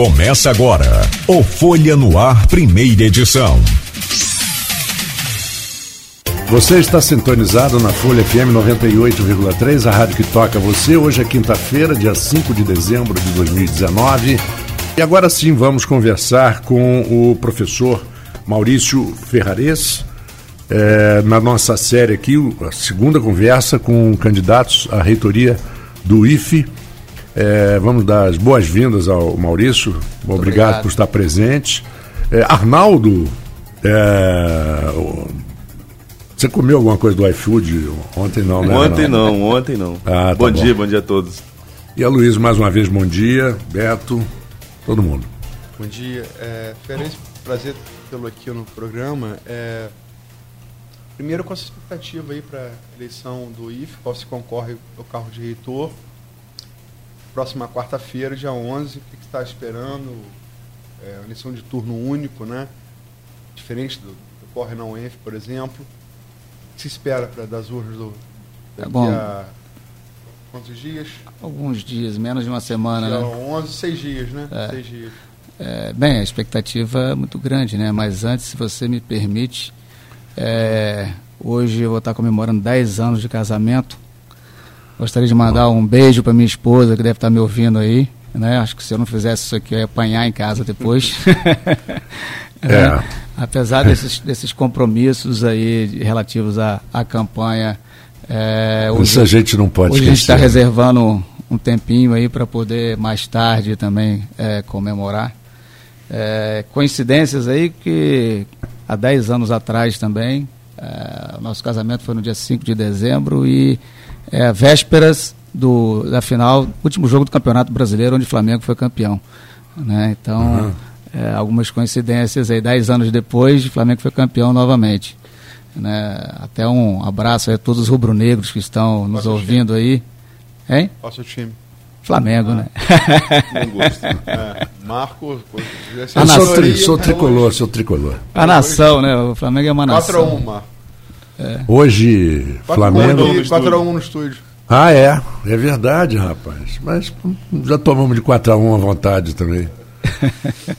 Começa agora o Folha no Ar, primeira edição. Você está sintonizado na Folha FM 98,3, a rádio que toca você. Hoje é quinta-feira, dia 5 de dezembro de 2019. E agora sim vamos conversar com o professor Maurício Ferrares, é, na nossa série aqui, a segunda conversa com candidatos à reitoria do IFE. É, vamos dar as boas-vindas ao Maurício. Obrigado, obrigado, por estar presente. É, Arnaldo, é, você comeu alguma coisa do iFood ontem não, né? Ontem não, ontem não. Ah, tá bom, bom, dia, bom dia a todos. E a Luiz, mais uma vez, bom dia. Beto, todo mundo. Bom dia. É, Feliz, prazer tê-lo aqui no programa. É, primeiro, com essa expectativa aí para a eleição do IFE, qual se concorre ao carro de reitor próxima quarta-feira, dia 11, o que está esperando? É, uma eleição de turno único, né? Diferente do que ocorre na UENF, por exemplo. O que se espera pra, das urnas do, é bom. a quantos dias? Alguns dias, menos de uma semana, dia né? 11, seis dias, né? É. Seis dias. É, bem, a expectativa é muito grande, né? Mas antes, se você me permite, é, hoje eu vou estar comemorando 10 anos de casamento Gostaria de mandar um beijo para minha esposa, que deve estar me ouvindo aí. Né? Acho que se eu não fizesse isso aqui, eu ia apanhar em casa depois. é. é. Apesar desses, desses compromissos aí relativos à, à campanha. É, hoje, isso a gente não pode hoje esquecer. a gente está reservando um tempinho aí para poder mais tarde também é, comemorar. É, coincidências aí que há 10 anos atrás também, é, o nosso casamento foi no dia 5 de dezembro e é, vésperas do, da final, último jogo do Campeonato Brasileiro, onde o Flamengo foi campeão. Né? Então, uhum. é, algumas coincidências aí, dez anos depois, o Flamengo foi campeão novamente. Né? Até um abraço a todos os rubro-negros que estão nos Qual ouvindo aí. Hein? Qual seu time? Flamengo, ah, né? Não gosto. É, Marco, a nação, sou, sou tricolor, sou tricolor. A nação, né? O Flamengo é uma nação. 4 x 1, Marco. É. Hoje, 4 Flamengo. 4x1 no estúdio. Ah, é. É verdade, rapaz. Mas já tomamos de 4x1 à vontade também.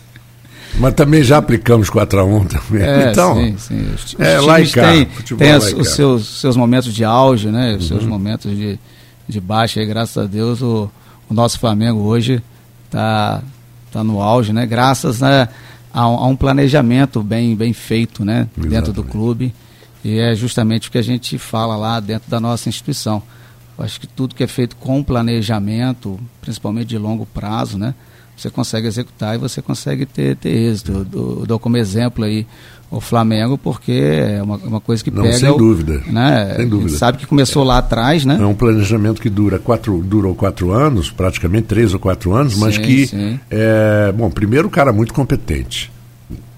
Mas também já aplicamos 4x1 também. É, então, sim, sim. Os, é, os lá e cá. Tem, tem as, os seus, seus momentos de auge, né? Os uhum. seus momentos de, de baixa. E graças a Deus o, o nosso Flamengo hoje está tá no auge, né? Graças né, a, a, um planejamento bem, bem feito, né? Exatamente. Dentro do clube. E é justamente o que a gente fala lá dentro da nossa instituição. Eu acho que tudo que é feito com planejamento, principalmente de longo prazo, né? Você consegue executar e você consegue ter, ter êxito. Eu dou, eu dou como exemplo aí o Flamengo, porque é uma, uma coisa que Não, pega. Sem dúvida. Né? Sem dúvida. sabe que começou é. lá atrás, né? É um planejamento que dura quatro, durou quatro anos, praticamente três ou quatro anos, mas sim, que. Sim. É, bom, primeiro, o cara muito competente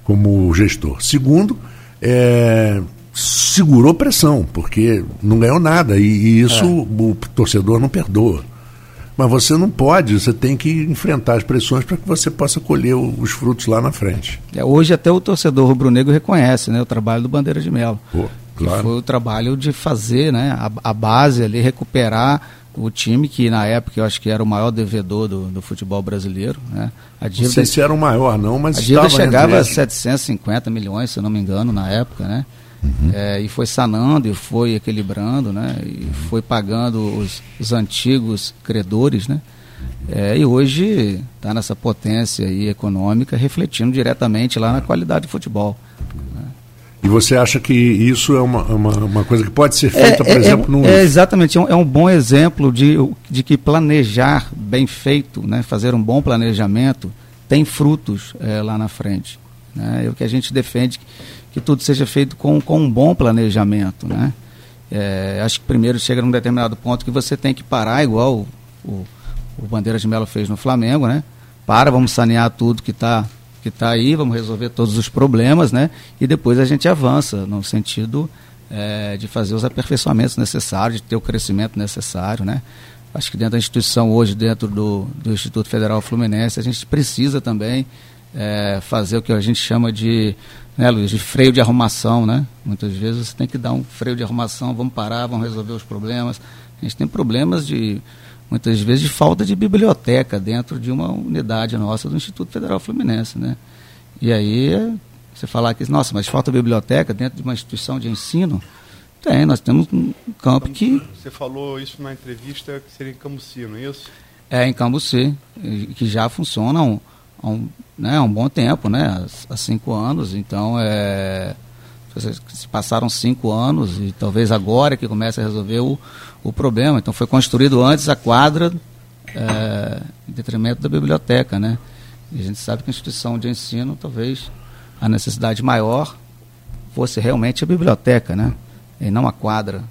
como gestor. Segundo, é, segurou pressão, porque não ganhou nada e, e isso é. o torcedor não perdoa. Mas você não pode, você tem que enfrentar as pressões para que você possa colher os frutos lá na frente. É, hoje até o torcedor rubro-negro reconhece né, o trabalho do Bandeira de Melo. Pô, claro. foi o trabalho de fazer né, a, a, base ali, recuperar o time que na época eu acho que era o maior devedor do, do futebol brasileiro. Né? A dívida, não sei se era o maior não, mas a dívida chegava a 750 milhões, se não me engano, na época, né? Uhum. É, e foi sanando e foi equilibrando, né? E uhum. foi pagando os, os antigos credores, né? É, e hoje está nessa potência aí econômica, refletindo diretamente lá na qualidade do futebol. Né? E você acha que isso é uma, uma, uma coisa que pode ser feita, é, por é, exemplo, no. É, exatamente, é um, é um, bom exemplo de, de que planejar bem feito, né, fazer um bom planejamento, tem frutos é, lá na frente. Né? É o que a gente defende que tudo seja feito com, com um bom planejamento, né? É, acho que primeiro chega num determinado ponto que você tem que parar, igual o, o, Bandeira de Melo fez no Flamengo, né? Para, vamos sanear tudo que está que tá aí, vamos resolver todos os problemas, né? E depois a gente avança no sentido é, de fazer os aperfeiçoamentos necessários, de ter o crescimento necessário, né? Acho que dentro da instituição hoje, dentro do, do Instituto Federal Fluminense, a gente precisa também é, fazer o que a gente chama de né, Luiz, de freio de arrumação, né? Muitas vezes você tem que dar um freio de arrumação, vamos parar, vamos resolver os problemas. A gente tem problemas de muitas vezes de falta de biblioteca dentro de uma unidade nossa do Instituto Federal Fluminense, né? E aí você falar que, nossa, mas falta biblioteca dentro de uma instituição de ensino, tem, nós temos um campo que... Você falou isso na entrevista que seria em Cambuci, não é isso? É, em Cambuci, que já funciona há um, há um, né, há um bom tempo, né, há, cinco anos, então é se passaram cinco anos e talvez agora que comece a resolver o, o problema. Então foi construído antes a quadra é, em detrimento da biblioteca, né? E a gente sabe que a instituição de ensino talvez a necessidade maior fosse realmente a biblioteca, né? E não a quadra.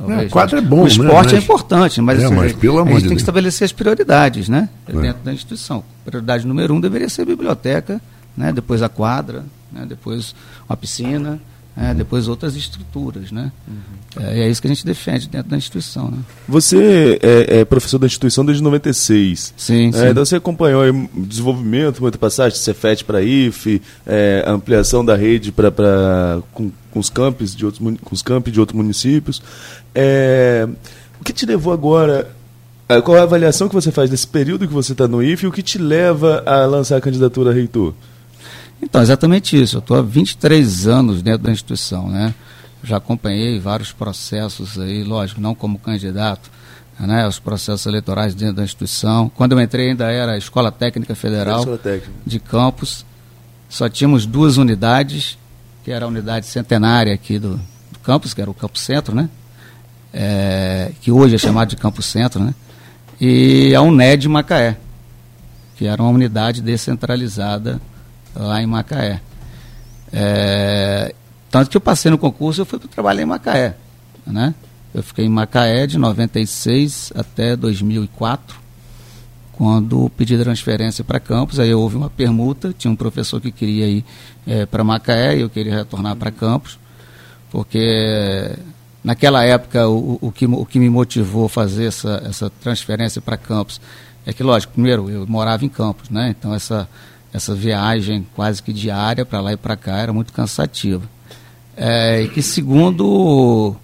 Talvez, é, a quadra é bom, O esporte né? é importante, mas, é, assim, mas pelo a gente tem que estabelecer as prioridades, né? É. Dentro da instituição. Prioridade número um deveria ser a biblioteca, né? depois a quadra, né? depois uma piscina, é, depois outras estruturas, né? Uhum. É, é, isso que a gente defende dentro da instituição, né? Você é, é professor da instituição desde 96. Sim, é, sim. Então você acompanhou o desenvolvimento, muita passagem, Cefet para IFE, é, ampliação da rede para com, com, os campos de outros com os campos de outros municípios. É, o que te levou agora qual é a avaliação que você faz desse período que você está no IFE e o que te leva a lançar a candidatura a reitor? Então, exatamente isso. Eu estou há 23 anos dentro da instituição, né? Já acompanhei vários processos aí, lógico, não como candidato, né? Os processos eleitorais dentro da instituição. Quando eu entrei ainda era a Escola Técnica Federal Escola Técnica. de Campos. Só tínhamos duas unidades, que era a unidade centenária aqui do, do campus, que era o Campo Centro, né? É, que hoje é chamado de Campo Centro, né? E a UNED Macaé, que era uma unidade descentralizada lá em Macaé. É, tanto que eu passei no concurso, eu fui trabalhar em Macaé. Né? Eu fiquei em Macaé de 96 até 2004, quando pedi transferência para Campos. Aí houve uma permuta, tinha um professor que queria ir é, para Macaé e eu queria retornar para Campos, porque naquela época o, o, que, o que me motivou a fazer essa, essa transferência para Campos é que, lógico, primeiro eu morava em Campos, né? então essa essa viagem quase que diária para lá e para cá era muito cansativa. É, e que segundo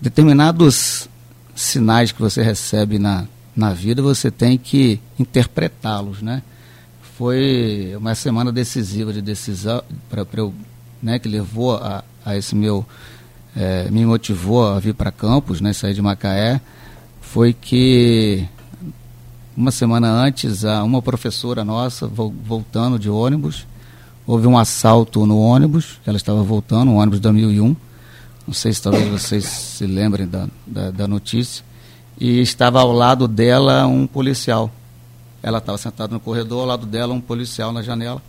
determinados sinais que você recebe na, na vida, você tem que interpretá-los, né? Foi uma semana decisiva de decisão para eu, né, que levou a, a esse meu é, me motivou a vir para Campos, né, sair de Macaé, foi que uma semana antes, uma professora nossa voltando de ônibus, houve um assalto no ônibus, ela estava voltando, um ônibus da 1001, não sei se talvez vocês se lembrem da, da, da notícia, e estava ao lado dela um policial. Ela estava sentada no corredor, ao lado dela um policial na janela,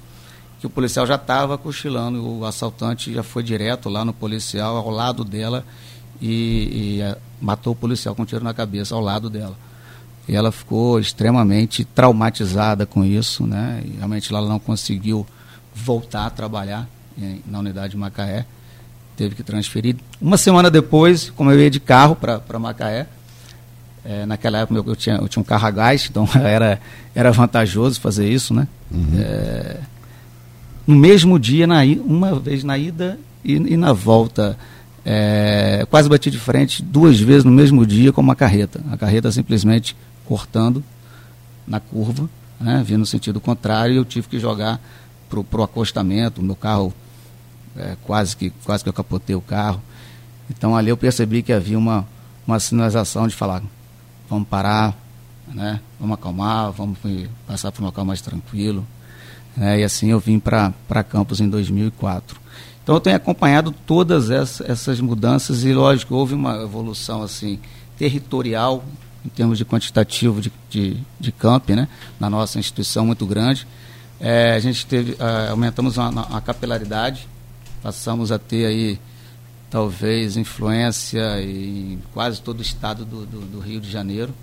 que o policial já estava cochilando, o assaltante já foi direto lá no policial, ao lado dela, e, e matou o policial com um tiro na cabeça, ao lado dela. E ela ficou extremamente traumatizada com isso, né? E realmente ela não conseguiu voltar a trabalhar em, na unidade de Macaé. Teve que transferir. Uma semana depois, como eu ia de carro para Macaé, é, naquela época eu, eu, tinha, eu tinha um carro a gás, então era, era vantajoso fazer isso, né? Uhum. É, no mesmo dia, na, uma vez na ida e, e na volta, é, quase bati de frente duas vezes no mesmo dia com uma carreta. A carreta simplesmente cortando na curva, né, vindo no sentido contrário, e eu tive que jogar para o acostamento, meu carro é, quase, que, quase que eu capotei o carro. Então ali eu percebi que havia uma, uma sinalização de falar, vamos parar, né, vamos acalmar, vamos passar para um local mais tranquilo. Né, e assim eu vim para Campos em 2004. Então eu tenho acompanhado todas essas, essas mudanças e lógico houve uma evolução assim territorial em termos de quantitativo de, de, de camp, né, na nossa instituição muito grande. É, a gente teve, é, aumentamos a, a, capilaridade, passamos a ter aí talvez influência em quase todo o estado do, do, do Rio de Janeiro.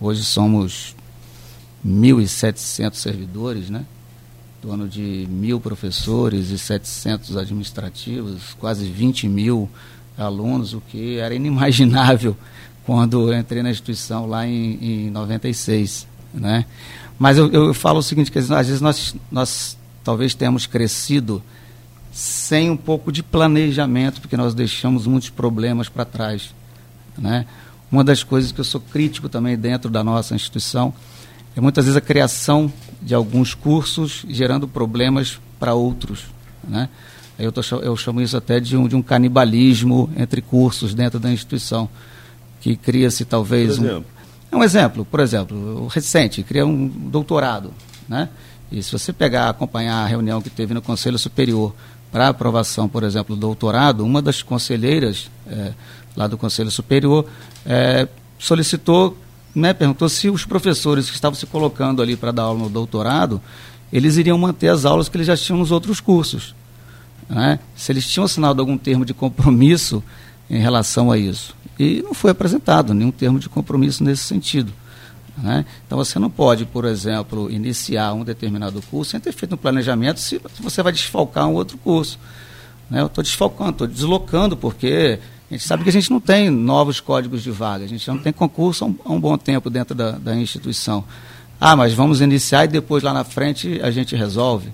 Hoje somos 1.700 servidores, né? em torno de mil professores e 700 administrativos, quase 20 mil alunos, o que era inimaginável quando entrei na instituição lá em, em 96, né? Mas eu, eu falo o seguinte, que às vezes nós, nós talvez tenhamos crescido sem um pouco de planejamento, porque nós deixamos muitos problemas para trás, né? uma das coisas que eu sou crítico também dentro da nossa instituição é muitas vezes a criação de alguns cursos gerando problemas para outros. Né? Eu, tô, eu chamo isso até de um, de um canibalismo entre cursos dentro da instituição, que cria-se talvez um, é um exemplo, por exemplo, o recente, cria um doutorado, né? E se você pegar, acompanhar a reunião que teve no Conselho Superior para aprovação, por exemplo, do doutorado, uma das conselheiras é, lá do Conselho Superior é, solicitou, né, perguntou se os professores que estavam se colocando ali para dar aula no doutorado, eles iriam manter as aulas que eles já tinham nos outros cursos. Né? Se eles tinham assinado algum termo de compromisso em relação a isso. E não foi apresentado nenhum termo de compromisso nesse sentido. Né? Então você não pode, por exemplo, iniciar um determinado curso sem ter feito um planejamento se você vai desfalcar um outro curso. Né? Eu estou desfalcando, estou deslocando, porque a gente sabe que a gente não tem novos códigos de vaga, a gente não tem concurso há um, há um bom tempo dentro da, da instituição. Ah, mas vamos iniciar e depois lá na frente a gente resolve.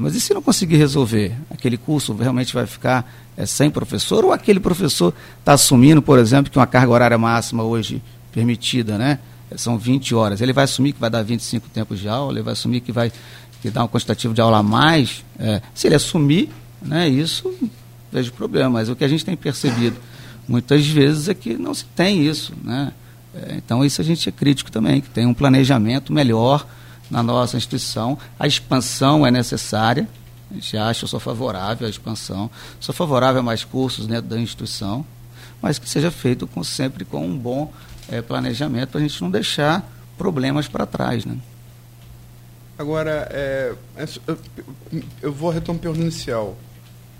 Mas e se não conseguir resolver? Aquele curso realmente vai ficar é, sem professor? Ou aquele professor está assumindo, por exemplo, que uma carga horária máxima hoje permitida, né? São 20 horas. Ele vai assumir que vai dar 25 tempos de aula, ele vai assumir que vai que dá um quantitativo de aula a mais. É, se ele assumir, né, isso vejo problema. Mas o que a gente tem percebido muitas vezes é que não se tem isso. Né? É, então isso a gente é crítico também, que tem um planejamento melhor na nossa instituição. A expansão é necessária. A gente acha, eu sou favorável à expansão, sou favorável a mais cursos dentro da instituição, mas que seja feito com, sempre com um bom é, planejamento para a gente não deixar problemas para trás. Né? Agora, é, eu vou retomar a pergunta inicial.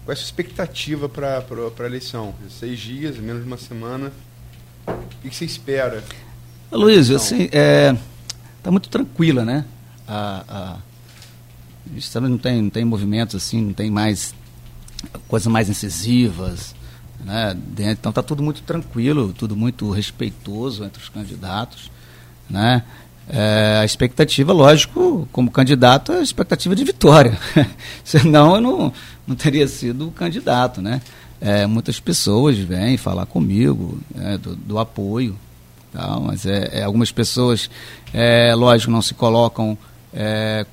Qual é a sua expectativa para a eleição? Seis dias, menos de uma semana. O que você espera? Luiz, assim, está é, tá muito tranquila, né? A, a, não tem, não tem movimentos assim, não tem mais coisas mais incisivas, né? Então está tudo muito tranquilo, tudo muito respeitoso entre os candidatos, né? É, a expectativa, lógico, como candidato, é a expectativa de vitória. Senão eu não, não teria sido candidato, né? É, muitas pessoas vêm falar comigo é, do, do, apoio, tal, mas é, é algumas pessoas, é, lógico, não se colocam é,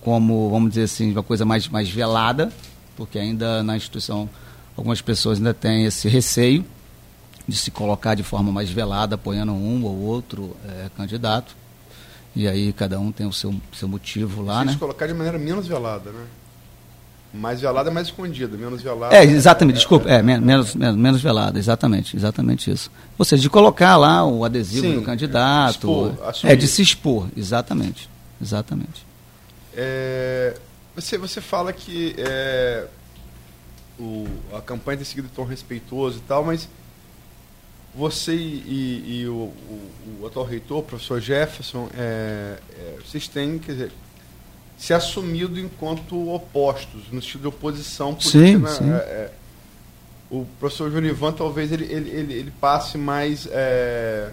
como, vamos dizer assim, uma coisa mais, mais velada, porque ainda na instituição algumas pessoas ainda têm esse receio de se colocar de forma mais velada, apoiando um ou outro é, candidato. E aí cada um tem o seu, seu motivo lá, né? Se colocar de maneira menos velada, né? Mais velada é mais escondida, menos velada. É, exatamente, é, desculpa, é, é, menos, menos, menos velada, exatamente, exatamente isso. Ou seja, de colocar lá o adesivo Sim, do candidato. Expor, é, de se expor, exatamente. Exatamente. É, você, você fala que é, o, a campanha tem seguido tão respeitoso e tal, mas você e, e o, o, o, atual reitor, o professor Jefferson, é, é, vocês têm, quer dizer, se assumido enquanto opostos, no estilo de oposição política. Sim, né? sim. É, é, o professor Junivan talvez ele, ele, ele, ele passe mais é,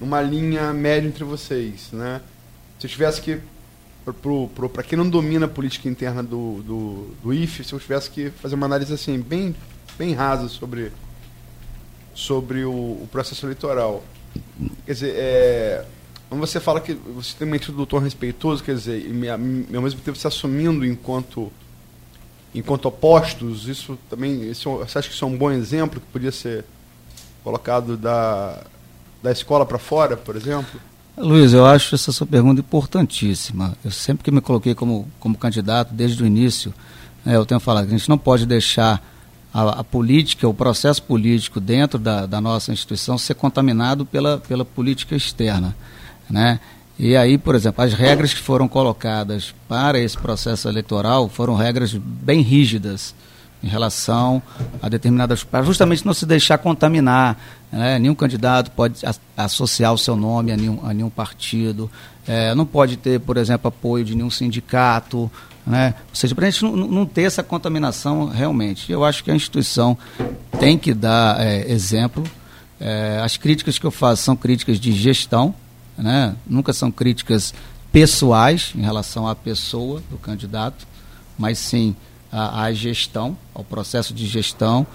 numa linha média entre vocês, né? Se eu tivesse que para quem não domina a política interna do, do, do IFE, se eu tivesse que fazer uma análise assim bem, bem rasa sobre, sobre o, o processo eleitoral. Quer dizer, é, quando você fala que você tem uma do respeitoso, quer dizer, e ao mesmo tempo se assumindo enquanto, enquanto opostos, isso também, isso, você acha que isso é um bom exemplo que podia ser colocado da, da escola para fora, por exemplo? Luiz, eu acho essa sua pergunta importantíssima. Eu sempre que me coloquei como, como candidato, desde o início, né, eu tenho falado que a gente não pode deixar a, a, política, o processo político dentro da, da, nossa instituição ser contaminado pela, pela política externa. Né? E aí, por exemplo, as regras que foram colocadas para esse processo eleitoral foram regras bem rígidas em relação a determinadas. para justamente não se deixar contaminar. Né? Nenhum candidato pode associar o seu nome a nenhum, a nenhum partido, é, não pode ter, por exemplo, apoio de nenhum sindicato. Né? Ou seja, para a gente não, não, ter essa contaminação realmente. Eu acho que a instituição tem que dar é, exemplo. É, as críticas que eu faço são críticas de gestão, né? nunca são críticas pessoais em relação à pessoa do candidato, mas sim à, à gestão, ao processo de gestão,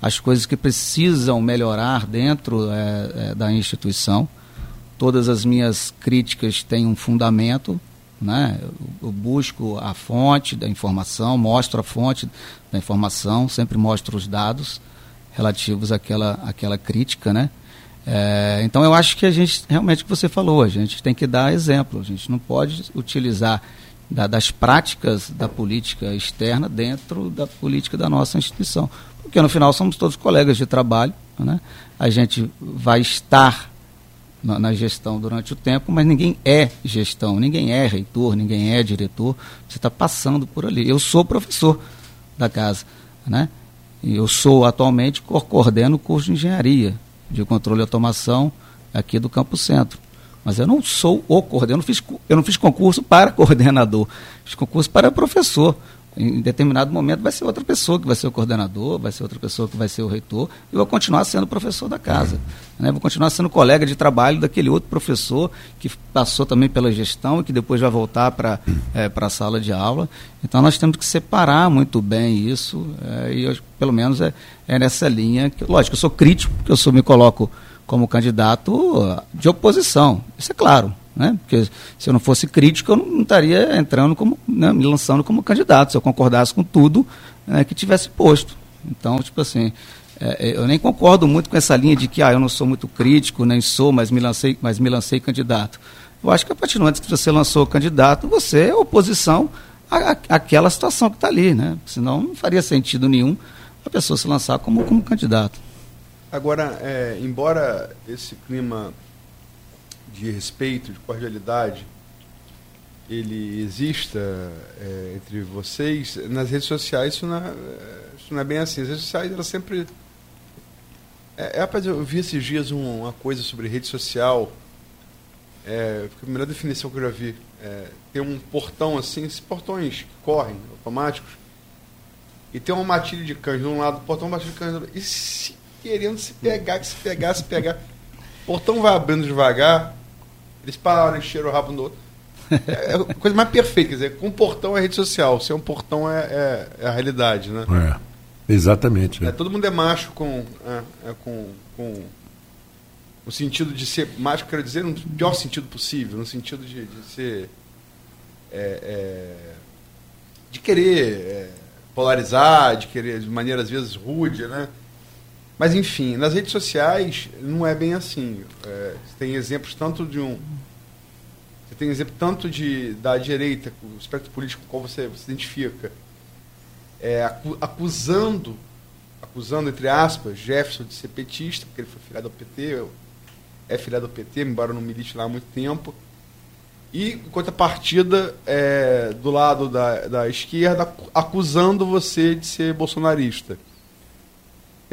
as coisas que precisam melhorar dentro é, é, da instituição. Todas as minhas críticas têm um fundamento, né? Eu, eu busco a fonte da informação, mostro a fonte da informação, sempre mostro os dados relativos àquela, àquela crítica, né? É, então eu acho que a gente, realmente o que você falou, a gente tem que dar exemplo, a gente não pode utilizar da, das práticas da política externa dentro da política da nossa instituição. Porque no final somos todos colegas de trabalho, né? a gente vai estar na, na, gestão durante o tempo, mas ninguém é gestão, ninguém é reitor, ninguém é diretor, você está passando por ali. Eu sou professor da casa, né? eu sou atualmente coordeno o curso de engenharia de controle e automação aqui do Campo Centro. Mas eu não sou o coordenador, eu não fiz, eu não fiz concurso para coordenador, fiz concurso para professor. Em determinado momento vai ser outra pessoa que vai ser o coordenador, vai ser outra pessoa que vai ser o reitor, e vou continuar sendo professor da casa. Né? Vou continuar sendo colega de trabalho daquele outro professor que passou também pela gestão e que depois vai voltar para é, a sala de aula. Então nós temos que separar muito bem isso, é, e eu, pelo menos é, é nessa linha. Que, lógico, eu sou crítico, porque eu sou, me coloco como candidato de oposição, isso é claro. Né? Porque se eu não fosse crítico, eu não estaria entrando como, né, me lançando como candidato, se eu concordasse com tudo né, que tivesse posto. Então, tipo assim, é, é, eu nem concordo muito com essa linha de que ah, eu não sou muito crítico, nem sou, mas me lancei, mas me lancei candidato. Eu acho que a partir do momento que você lançou candidato, você é oposição à, àquela situação que está ali, né? Senão não faria sentido nenhum a pessoa se lançar como, como candidato. Agora, é, embora esse clima de respeito, de cordialidade, ele exista é, entre vocês, nas redes sociais isso não, é, isso não é bem assim. As redes sociais, elas sempre. É, é, rapaz, eu vi esses dias um, uma coisa sobre rede social. É, a melhor definição que eu já vi. É, tem um portão assim, esses portões que correm, automáticos, e tem uma matilha de cães de um lado, portão, uma matilha de cães do outro. E se, querendo se pegar, que se pegar, se pegar. O portão vai abrindo devagar, eles pararam, encheram o rabo no outro. É, é a coisa mais perfeita, quer dizer, com um portão é rede social, sem um portão é, é, é a realidade, né? É, exatamente. É, todo mundo é macho com, é, é, com, com o sentido de ser macho, quero dizer, no pior sentido possível, no sentido de, de ser. de querer polarizar, de querer de maneira às vezes rude, né? Mas, enfim, nas redes sociais não é bem assim. É, tem exemplos tanto de um. Você tem exemplo tanto de, da direita, o espectro político com qual você, você identifica, é, acusando, acusando, entre aspas, Jefferson de ser petista, porque ele foi filiado ao PT, é filiado ao PT, embora não milite lá há muito tempo. E, enquanto a partida é, do lado da, da esquerda, acusando você de ser bolsonarista.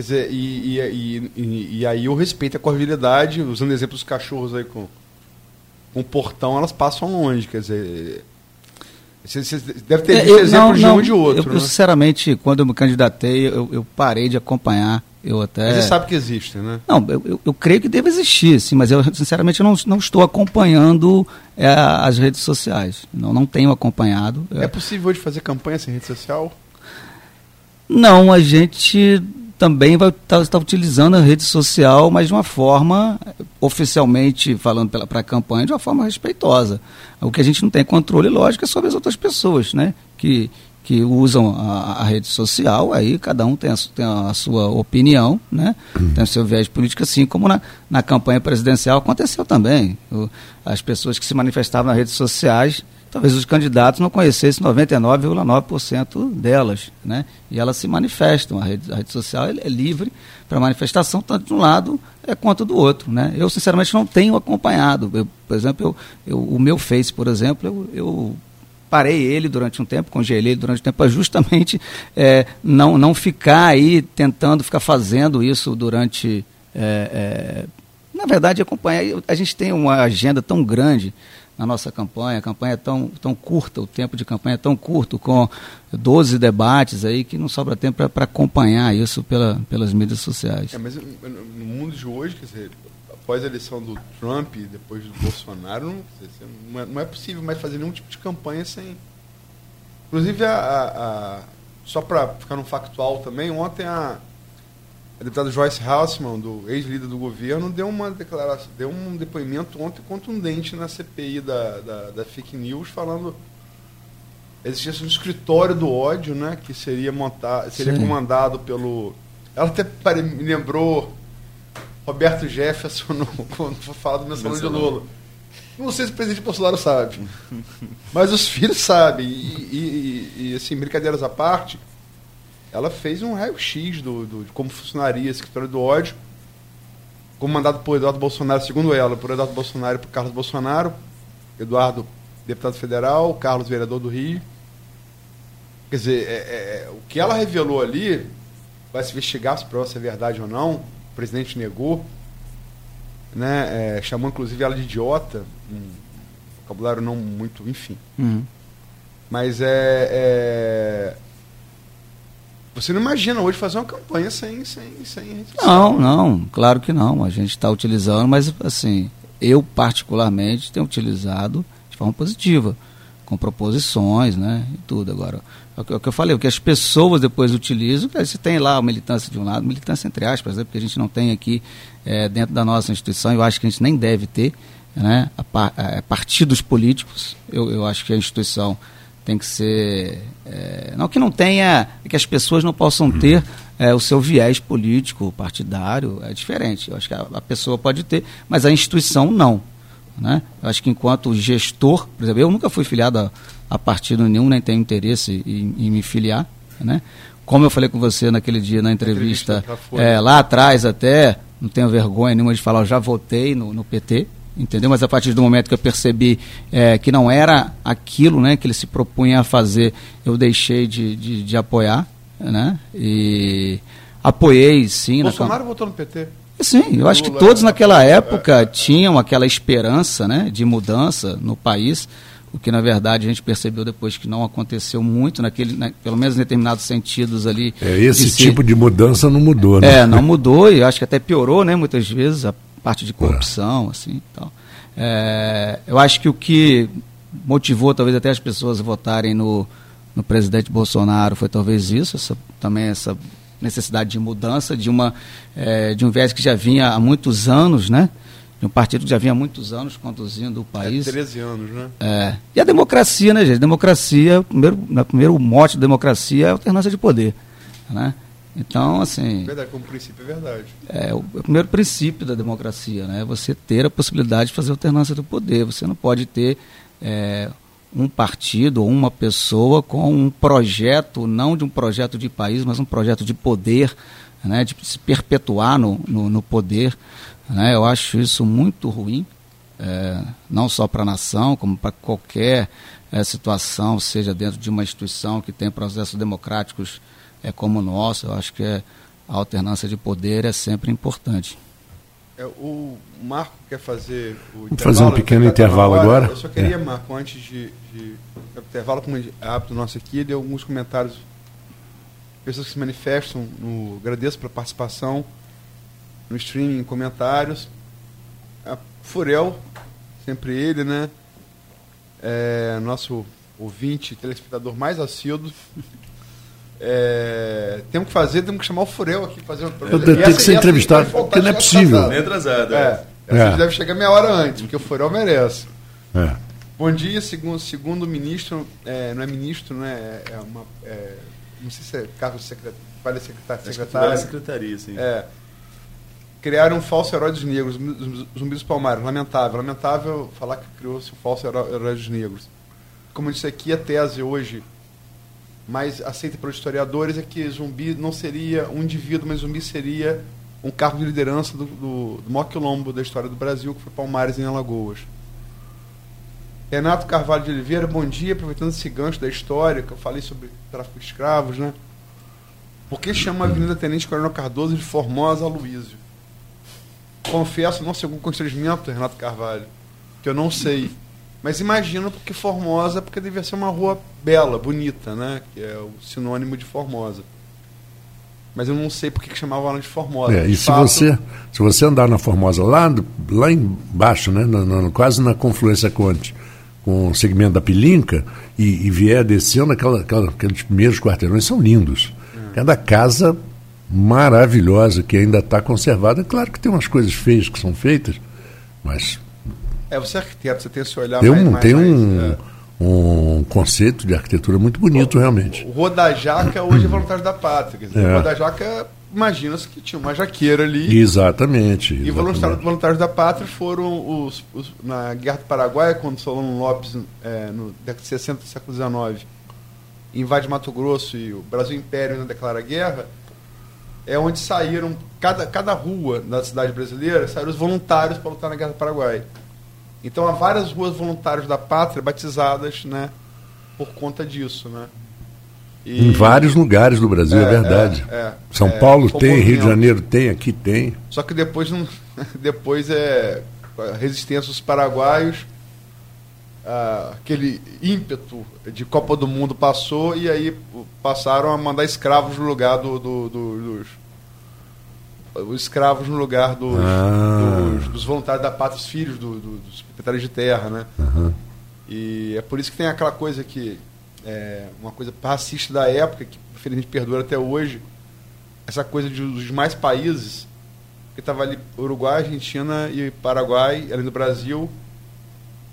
Quer dizer, e, e, e, e aí eu respeito a cordialidade, usando exemplo dos cachorros aí com, com o portão, elas passam longe, quer dizer. Você, deve ter é, visto exemplos de um e de outro. Eu, né? sinceramente, quando eu me candidatei, eu, eu, parei de acompanhar. Eu até... Mas você sabe que existe, né? Não, eu, eu, eu creio que deve existir, sim, mas eu sinceramente não, não estou acompanhando é, as redes sociais. Não, não tenho acompanhado. É. é possível hoje fazer campanha sem rede social? Não, a gente também vai estar tá, tá utilizando a rede social, mas de uma forma, oficialmente falando para a campanha, de uma forma respeitosa. O que a gente não tem controle, lógico, é sobre as outras pessoas, né? Que, que usam a, a rede social, aí cada um tem a, tem a sua opinião, né? Hum. tem o seu viés político, assim como na, na campanha presidencial aconteceu também. O, as pessoas que se manifestavam nas redes sociais talvez os candidatos não conhecessem 99,9% delas, né? E elas se manifestam. A rede, a rede social é livre para manifestação, tanto de um lado é quanto do outro, né? Eu, sinceramente, não tenho acompanhado. Eu, por exemplo, eu, eu, o meu Face, por exemplo, eu, eu parei ele durante um tempo, congelei ele durante um tempo, para justamente é, não, não ficar aí tentando ficar fazendo isso durante... É, é, na verdade, acompanhar. A gente tem uma agenda tão grande na nossa campanha. A campanha é tão, tão curta, o tempo de campanha é tão curto, com 12 debates aí, que não sobra tempo para acompanhar isso pela, pelas mídias sociais. É, mas no mundo de hoje, quer dizer, após a eleição do Trump e depois do Bolsonaro, não, não, é, não, é, possível mais fazer nenhum tipo de campanha sem. Inclusive, a, a, a só para ficar no factual também, ontem a, a deputada Joyce Hausmann, do ex-líder do governo, deu uma declaração, deu um depoimento ontem contundente na CPI da, da, da fake news, falando existia um escritório do ódio, né, que seria montado, seria Sim. comandado pelo. Ela até me lembrou Roberto Jefferson no, quando foi falar do mensalão de Lula. Não sei se o presidente Bolsonaro sabe, mas os filhos sabem. E, e, e, e assim, brincadeiras à parte, ela fez um raio-x do, do, de como funcionaria esse escritório do ódio, comandado por Eduardo Bolsonaro, segundo ela, por Eduardo Bolsonaro e por Carlos Bolsonaro. Eduardo, deputado federal, Carlos, vereador do Rio. Quer dizer, é, é, é o que ela revelou ali vai se investigar se prova se é verdade ou não. O presidente negou, né? É, chamou inclusive ela de idiota, um vocabulário não muito, enfim. Uhum. Mas é, é você não imagina hoje fazer uma campanha sem, sem, sem Não, não, claro que não. A gente está utilizando, mas assim, eu particularmente tenho utilizado de forma positiva, com proposições, né? E tudo. Agora, é o que eu falei, o que as pessoas depois utilizam, você tem lá a militância de um lado, militância entre aspas, né? porque a gente não tem aqui é, dentro da nossa instituição, eu acho que a gente nem deve ter, né? A, a, a partidos políticos, eu, eu acho que a instituição tem que ser. É, não que não tenha, que as pessoas não possam ter é, o seu viés político, partidário, é diferente. Eu acho que a, a, pessoa pode ter, mas a instituição não. Né? Eu acho que enquanto gestor, por exemplo, eu nunca fui filiado a, a partido nenhum, nem tenho interesse em, em, me filiar. Né? Como eu falei com você naquele dia na entrevista, entrevista é, lá atrás até, não tenho vergonha nenhuma de falar, eu já votei no, no PT, entendeu? Mas a partir do momento que eu percebi é, que não era aquilo né, que ele se propunha a fazer, eu deixei de, de, de apoiar, né? E apoiei, sim. Bolsonaro na... votou no PT? Sim, eu acho que todos naquela época tinham aquela esperança né, de mudança no país, o que na verdade a gente percebeu depois que não aconteceu muito, naquele, né, pelo menos em determinados sentidos ali. É, esse de tipo de mudança não mudou, né? É, não mudou e acho que até piorou, né, muitas vezes, a parte de corrupção, assim, tal. É, eu acho que o que motivou talvez até as pessoas a votarem no, no presidente Bolsonaro foi talvez isso, essa, também essa necessidade de mudança de uma é, de um viés que já vinha há muitos anos, né? De um partido que já vinha há muitos anos conduzindo o país. É 13 anos, né? É. E a democracia, né, gente? Democracia, primeiro, o primeiro mote da democracia é a alternância de poder, né? Então, assim. Verdade, como princípio é verdade. É o, o primeiro princípio da democracia, né? Você ter a possibilidade de fazer alternância do poder. Você não pode ter é, um partido ou uma pessoa com um projeto, não de um projeto de país, mas um projeto de poder, né? de se perpetuar no, no, no poder. Né? Eu acho isso muito ruim, é, não só para a nação, como para qualquer é, situação, seja dentro de uma instituição que tem processos democráticos é como o nosso, eu acho que é, a alternância de poder é sempre importante. É, o Marco quer fazer o Vamos fazer um pequeno intervalo agora. Eu só queria, é. Marco, antes de, de intervalo, como é hábito nosso aqui, deu alguns comentários, pessoas que se manifestam, no, agradeço pela participação no streaming, em comentários. A Furel, sempre ele, né? É, nosso ouvinte, telespectador mais assíduo. É, temos que fazer, temos que chamar o Furel aqui fazer um Eu tenho que ser entrevistado, porque não é possível. Nem atrasado. É, é. é. deve chegar meia hora antes, porque o Furel merece. É. Bom dia, segundo, segundo o ministro, é, não é ministro, né? É, é uma, é, não sei se é cargo de secretário, vale secretário. secretário. secretaria, sim. É, criaram um falso herói dos negros, zumbis dos palmares. Lamentável. Lamentável falar que criou-se um falso herói, herói dos negros. Como eu disse aqui, a tese hoje mais aceita pelos historiadores é que zumbi não seria um indivíduo, mas zumbi seria um cargo de liderança do, do, do maior quilombo da história do Brasil, que foi Palmares em Alagoas. Renato Carvalho de Oliveira, bom dia, aproveitando esse gancho da história, que eu falei sobre tráfico de escravos, né? Por que chama a Avenida Tenente Coronel Cardoso de Formosa Luísio? Confesso, não sei algum constrangimento, Renato Carvalho, que eu não sei. Mas imagino porque Formosa, porque devia ser uma rua bela, bonita, né? Que é o sinônimo de Formosa. Mas eu não sei porque que chamava ela de Formosa. É, de e fato... se, você, se você andar na Formosa, lá, lá embaixo, né? Quase na confluência Conte, com o segmento da Pilinca, e, e vier descendo, aquela, aquela, aqueles primeiros quarteirões são lindos. É. Cada casa maravilhosa que ainda está conservada. Claro que tem umas coisas feias que são feitas, mas. É, você é arquiteto, você tem esse olhar tem um, mais, tem mais, um, é. um conceito de arquitetura muito bonito, realmente. O Rodajaca hoje é voluntário da pátria. Quer dizer, É. O Rodajaca, imagina-se que tinha uma jaqueira ali. Exatamente. E voluntários, voluntários da pátria foram os, os- na Guerra do Paraguai, quando Solano Lopes, é, no década de 60 do século XIX, invade Mato Grosso e o Brasil Império ainda declara guerra, é onde saíram, cada, cada rua da cidade brasileira, saíram os voluntários para lutar na Guerra do Paraguai. Então há várias ruas voluntários da pátria batizadas né, por conta disso. Né? E- Em vários lugares do Brasil, é, É, verdade. é, é. São É, Paulo tem, Rio de. Janeiro tem, aqui tem. Só que depois não, depois é a resistência dos paraguaios, ah, aquele ímpeto de Copa do Mundo passou e aí passaram a mandar escravos no lugar do, do- do- dos os escravos no lugar dos, Ah. dos, dos voluntários da pátria, os filhos do- do- dos proprietários de terra, né? Aham. E é por isso que tem aquela coisa que é uma coisa racista da época que infelizmente perdura até hoje, essa coisa de os demais países que estava ali Uruguai, Argentina e Paraguai, além do Brasil,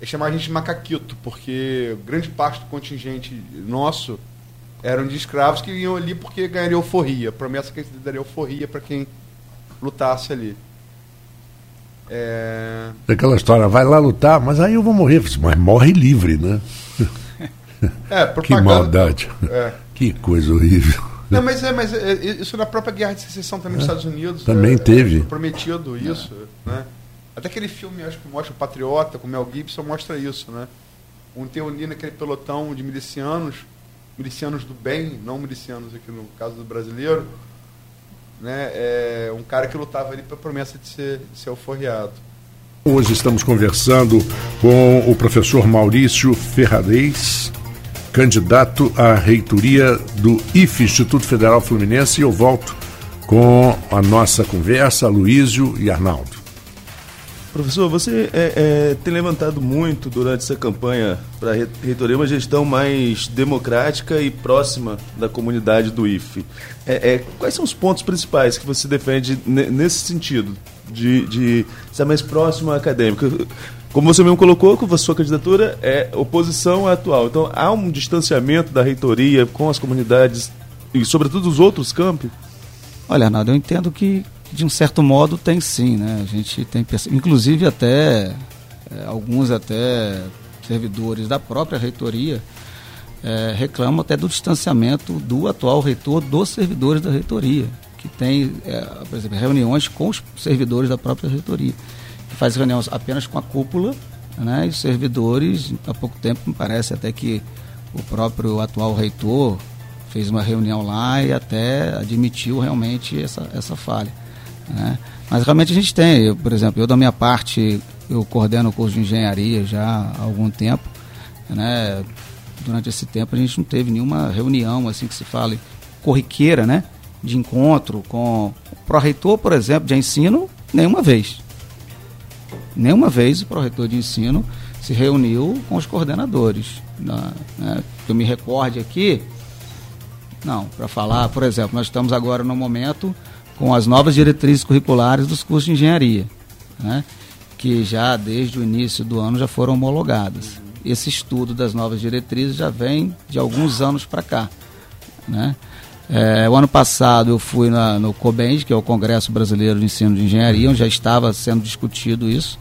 é chamar a gente de macaquito, porque grande parte do contingente nosso eram de escravos que iam ali porque ganhariam euforia, promessa que eles dariam euforia para quem lutasse ali. É, Aquela história, vai lá lutar, mas aí eu vou morrer. Mas morre livre, né? é Que maldade. É. Que coisa horrível. Não, mas é, mas é, é, isso na própria guerra de secessão também dos Estados Unidos. Também é, teve. É prometido isso, né? Até aquele filme, acho que mostra o Patriota, com Mel Gibson, mostra isso, né? Um tem ali naquele pelotão de milicianos, milicianos do bem, não milicianos aqui no caso do brasileiro, né? É um cara que lutava ali pela promessa de ser, de ser alforriado. Hoje estamos conversando com o professor Maurício Ferrarez, candidato à reitoria do IFE, Instituto Federal Fluminense, e eu volto com a nossa conversa, Luísio e Arnaldo. Professor, você é, é, tem levantado muito durante essa campanha para a reitoria uma gestão mais democrática e próxima da comunidade do IFE. É, é, quais são os pontos principais que você defende ne- nesse sentido, de, de ser mais próximo à acadêmica? Como você mesmo colocou, que a sua candidatura é oposição à atual. Então, há um distanciamento da reitoria com as comunidades e, sobretudo, os outros campos? Olha, Arnaldo, eu entendo que de um certo modo tem sim, né? A gente tem, inclusive até eh, alguns até servidores da própria reitoria eh, reclamam até do distanciamento do atual reitor dos servidores da reitoria, que tem, eh, por exemplo, reuniões com os servidores da própria reitoria, que faz reuniões apenas com a cúpula, né? E os servidores, há pouco tempo me parece até que o próprio atual reitor fez uma reunião lá e até admitiu realmente essa, essa falha. Né? Mas realmente a gente tem, eu, por exemplo, eu da minha parte, eu coordeno o curso de engenharia já há algum tempo. Né? Durante esse tempo a gente não teve nenhuma reunião assim que se fale corriqueira, né? De encontro com o pró-reitor, por exemplo, de ensino, nenhuma vez. Nenhuma vez o pró-reitor de ensino se reuniu com os coordenadores. Na, né? Que eu me recorde aqui, não, para falar, por exemplo, nós estamos agora no momento com as novas diretrizes curriculares dos cursos de engenharia, né? que já desde o início do ano já foram homologadas. Esse estudo das novas diretrizes já vem de alguns anos para cá. Né? É, o ano passado eu fui na, no COBEND, que é o Congresso Brasileiro de Ensino de Engenharia, onde já estava sendo discutido isso.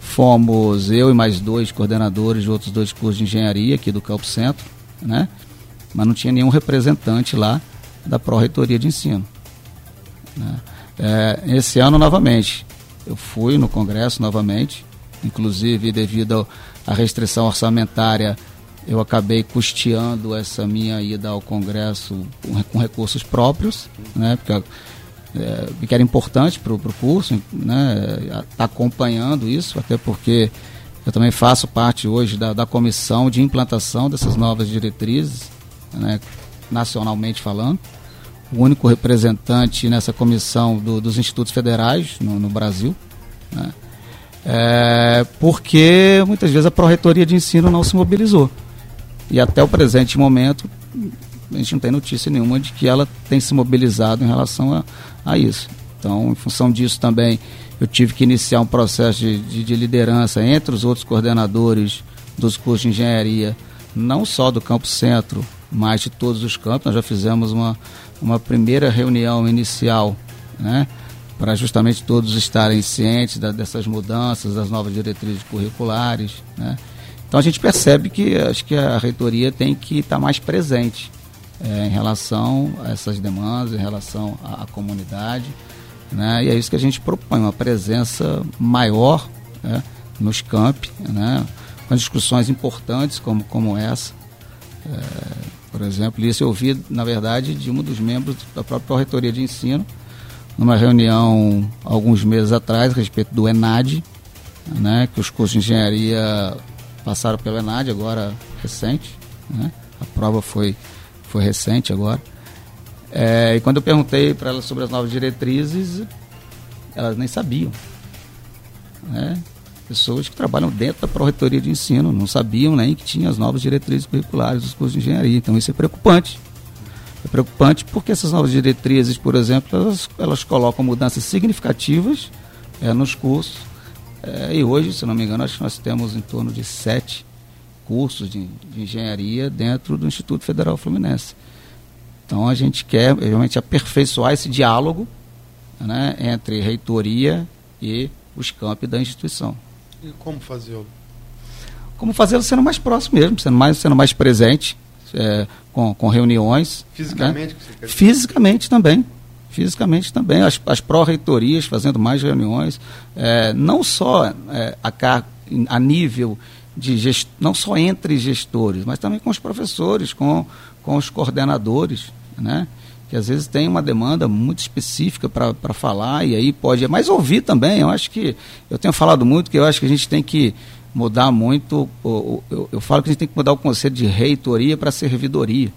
Fomos eu e mais dois coordenadores de outros dois cursos de engenharia aqui do Campo Centro, né? mas não tinha nenhum representante lá da Pró-Reitoria de Ensino. Né? É, esse ano, novamente, eu fui no Congresso novamente, inclusive devido à restrição orçamentária, eu acabei custeando essa minha ida ao Congresso com, com recursos próprios, né? porque é, que era importante para o curso, né? Tá acompanhando isso, até porque eu também faço parte hoje da, da comissão de implantação dessas novas diretrizes, né? nacionalmente falando. O único representante nessa comissão do- dos institutos federais no, no Brasil. Né? É, porque muitas vezes a Pró-Reitoria de Ensino não se mobilizou. E até o presente momento a gente não tem notícia nenhuma de que ela tem se mobilizado em relação a, a isso. Então, em função disso também, eu tive que iniciar um processo de, de, de liderança entre os outros coordenadores dos cursos de engenharia, não só do Campo Centro, mas de todos os campos. Nós já fizemos uma, uma primeira reunião inicial, né, para justamente todos estarem cientes da, dessas mudanças, das novas diretrizes curriculares. Né. Então a gente percebe que acho que a reitoria tem que estar mais presente é, em relação a essas demandas, em relação à, à comunidade. Né, e é isso que a gente propõe, uma presença maior né, nos campi, né, com discussões importantes como, como essa. É, por exemplo, isso eu ouvi, na verdade, de um dos membros da própria Reitoria de Ensino, numa reunião alguns meses atrás, a respeito do ENAD, né, que os cursos de engenharia passaram pelo ENAD, agora recente. Né, a prova foi, foi recente agora. É, e quando eu perguntei para elas sobre as novas diretrizes, elas nem sabiam. Né? Pessoas que trabalham dentro da Pró-Reitoria de Ensino, não sabiam nem que tinha as novas diretrizes curriculares dos cursos de engenharia. Então isso é preocupante. É preocupante porque essas novas diretrizes, por exemplo, elas, elas colocam mudanças significativas é, nos cursos. É, e hoje, se não me engano, acho que nós temos em torno de sete cursos de, de engenharia dentro do Instituto Federal Fluminense. Então a gente quer realmente aperfeiçoar esse diálogo né, entre reitoria e os campi da instituição. E como fazê-lo? Como fazê-lo sendo mais próximo mesmo, sendo mais, sendo mais presente, é, com, com reuniões. Fisicamente? Né? Fisicamente também. Fisicamente também. As, as pró-reitorias fazendo mais reuniões, é, não só é, a, a nível de gest, não só entre gestores, mas também com os professores, com, com os coordenadores, né? Que às vezes tem uma demanda muito específica para falar e aí pode. Mas ouvir também, eu acho que. Eu tenho falado muito que eu acho que a gente tem que mudar muito. Eu, eu, eu falo que a gente tem que mudar o conceito de reitoria para servidoria.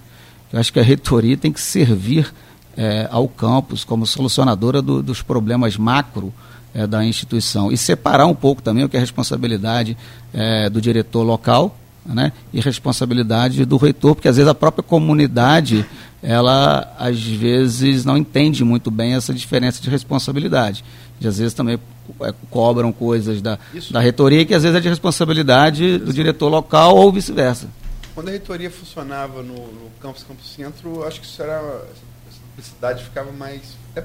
Eu acho que a reitoria tem que servir é, ao campus como solucionadora do, dos problemas macro é, da instituição e separar um pouco também o que é responsabilidade é, do diretor local né, e responsabilidade do reitor, porque às vezes a própria comunidade ela às vezes não entende muito bem essa diferença de responsabilidade. E às vezes também é, cobram coisas da, da reitoria que às vezes é de responsabilidade do diretor local ou vice-versa. Quando a reitoria funcionava no, no campus Campo Centro, acho que isso era, essa publicidade ficava mais é,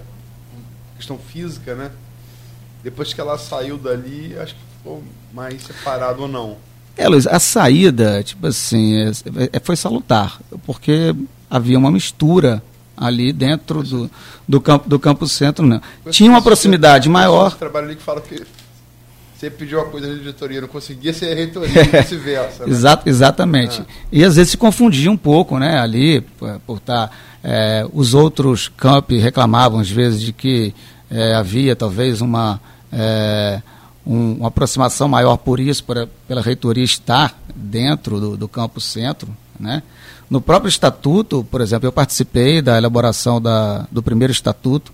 questão física, né? Depois que ela saiu dali, acho que ficou mais separado ou não. É, Luiz, a saída, tipo assim, é, é, foi salutar, porque havia uma mistura ali dentro do, do campo do campo centro, né? Tinha uma proximidade maior. trabalho ali que fala que você pediu uma coisa na diretoria, não conseguia ser reitoria, vice-versa. Né? Exato, exatamente. Ah. E às vezes se confundia um pouco, né? Ali, por, por estar. Tá, é, os outros campi reclamavam às vezes de que é, havia talvez uma. É, um, uma aproximação maior por isso, pela reitoria estar dentro do, do campo centro, né? No próprio estatuto, por exemplo, eu participei da elaboração da, do primeiro estatuto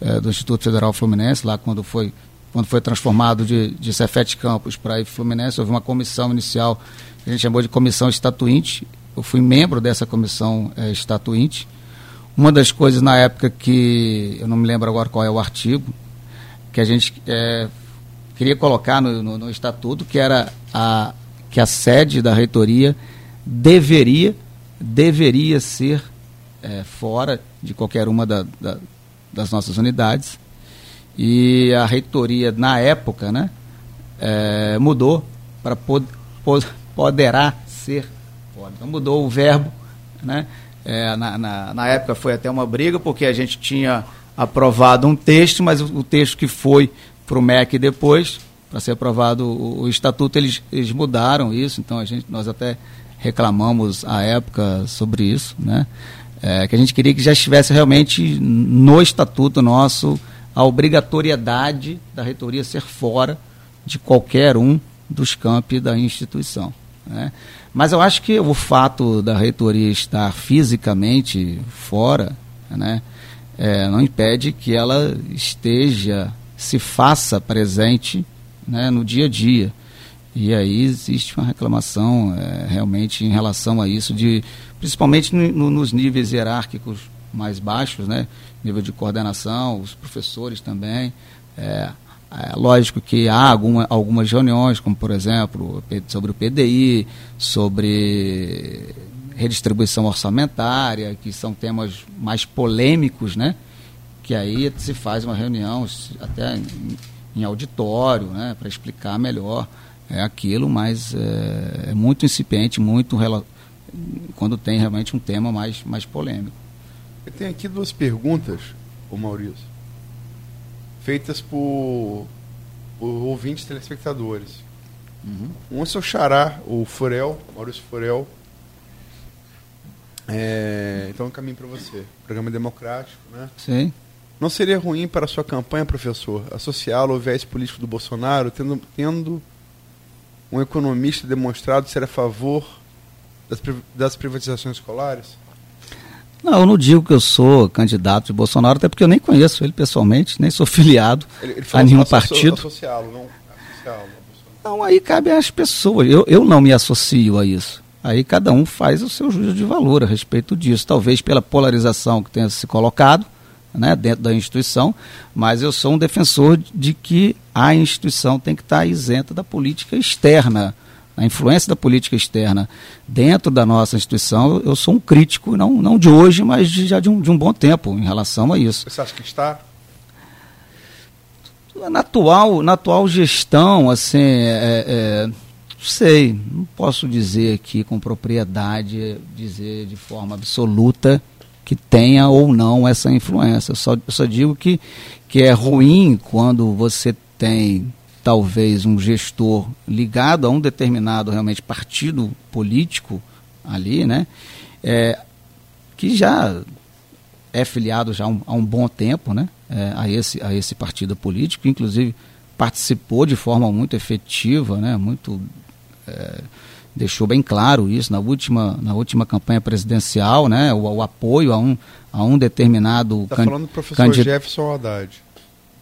é, do Instituto Federal Fluminense, lá quando foi, quando foi transformado de, de Cefete Campos para Fluminense, houve uma comissão inicial que a gente chamou de comissão estatuinte. Eu fui membro dessa comissão é, estatuinte. Uma das coisas na época que, eu não me lembro agora qual é o artigo, que a gente é, queria colocar no, no, no estatuto, que era a, que a sede da reitoria deveria deveria ser é, fora de qualquer uma da, da, das nossas unidades. E a reitoria, na época, né, é, mudou para pod, pod, poderá ser fora. Então mudou o verbo. Né? É, na, na, na, época foi até uma briga, porque a gente tinha aprovado um texto, mas o, o texto que foi para o MEC depois, para ser aprovado o, o estatuto, eles, eles mudaram isso, então a gente, nós até reclamamos à época sobre isso, né? É, que a gente queria que já estivesse realmente no estatuto nosso a obrigatoriedade da reitoria ser fora de qualquer um dos campi da instituição. Né? Mas eu acho que o fato da reitoria estar fisicamente fora né, é, não impede que ela esteja, se faça presente né, no dia a dia. E aí existe uma reclamação é, realmente em relação a isso, de, principalmente no, nos níveis hierárquicos mais baixos, né? nível de coordenação, os professores também. É, é lógico que há alguma, algumas reuniões, como por exemplo sobre o PDI, sobre redistribuição orçamentária, que são temas mais polêmicos, né? Que aí se faz uma reunião até em, em auditório, né? para explicar melhor é aquilo, mas é, é muito incipiente, muito quando tem realmente um tema mais, mais polêmico. Eu tenho aqui duas perguntas, o Maurício, feitas por, por ouvintes telespectadores. Uhum. Um é seu xará, o Furel, Maurício Furel. É, então, um caminho para você. Programa democrático, né? Sim. Não seria ruim para a sua campanha, professor, associá-lo ao viés político do Bolsonaro, tendo, tendo um economista demonstrado ser a favor das, das privatizações escolares? Não, eu não digo que eu sou candidato de Bolsonaro, até porque eu nem conheço ele pessoalmente, nem sou filiado ele, ele a nenhum partido. Associá-lo, não associá-lo. Não, aí cabe às pessoas. Eu, eu não me associo a isso. Aí cada um faz o seu juízo de valor a respeito disso. Talvez pela polarização que tenha se colocado né, dentro da instituição, mas eu sou um defensor de que a instituição tem que estar isenta da política externa a influência da política externa dentro da nossa instituição, eu sou um crítico, não, não de hoje, mas de, já de um, de um bom tempo em relação a isso. Você acha que está? Na atual, na atual gestão, assim, é, é, não sei, não posso dizer aqui com propriedade, dizer de forma absoluta que tenha ou não essa influência. Só, só digo que, que é ruim quando você tem talvez um gestor ligado a um determinado realmente partido político ali, né, é, que já é filiado já há um, há um bom tempo, né, é, a esse a esse partido político, inclusive participou de forma muito efetiva, né, muito é, deixou bem claro isso na última na última campanha presidencial, né, o, o apoio a um a um determinado Está falando do professor Jefferson Haddad.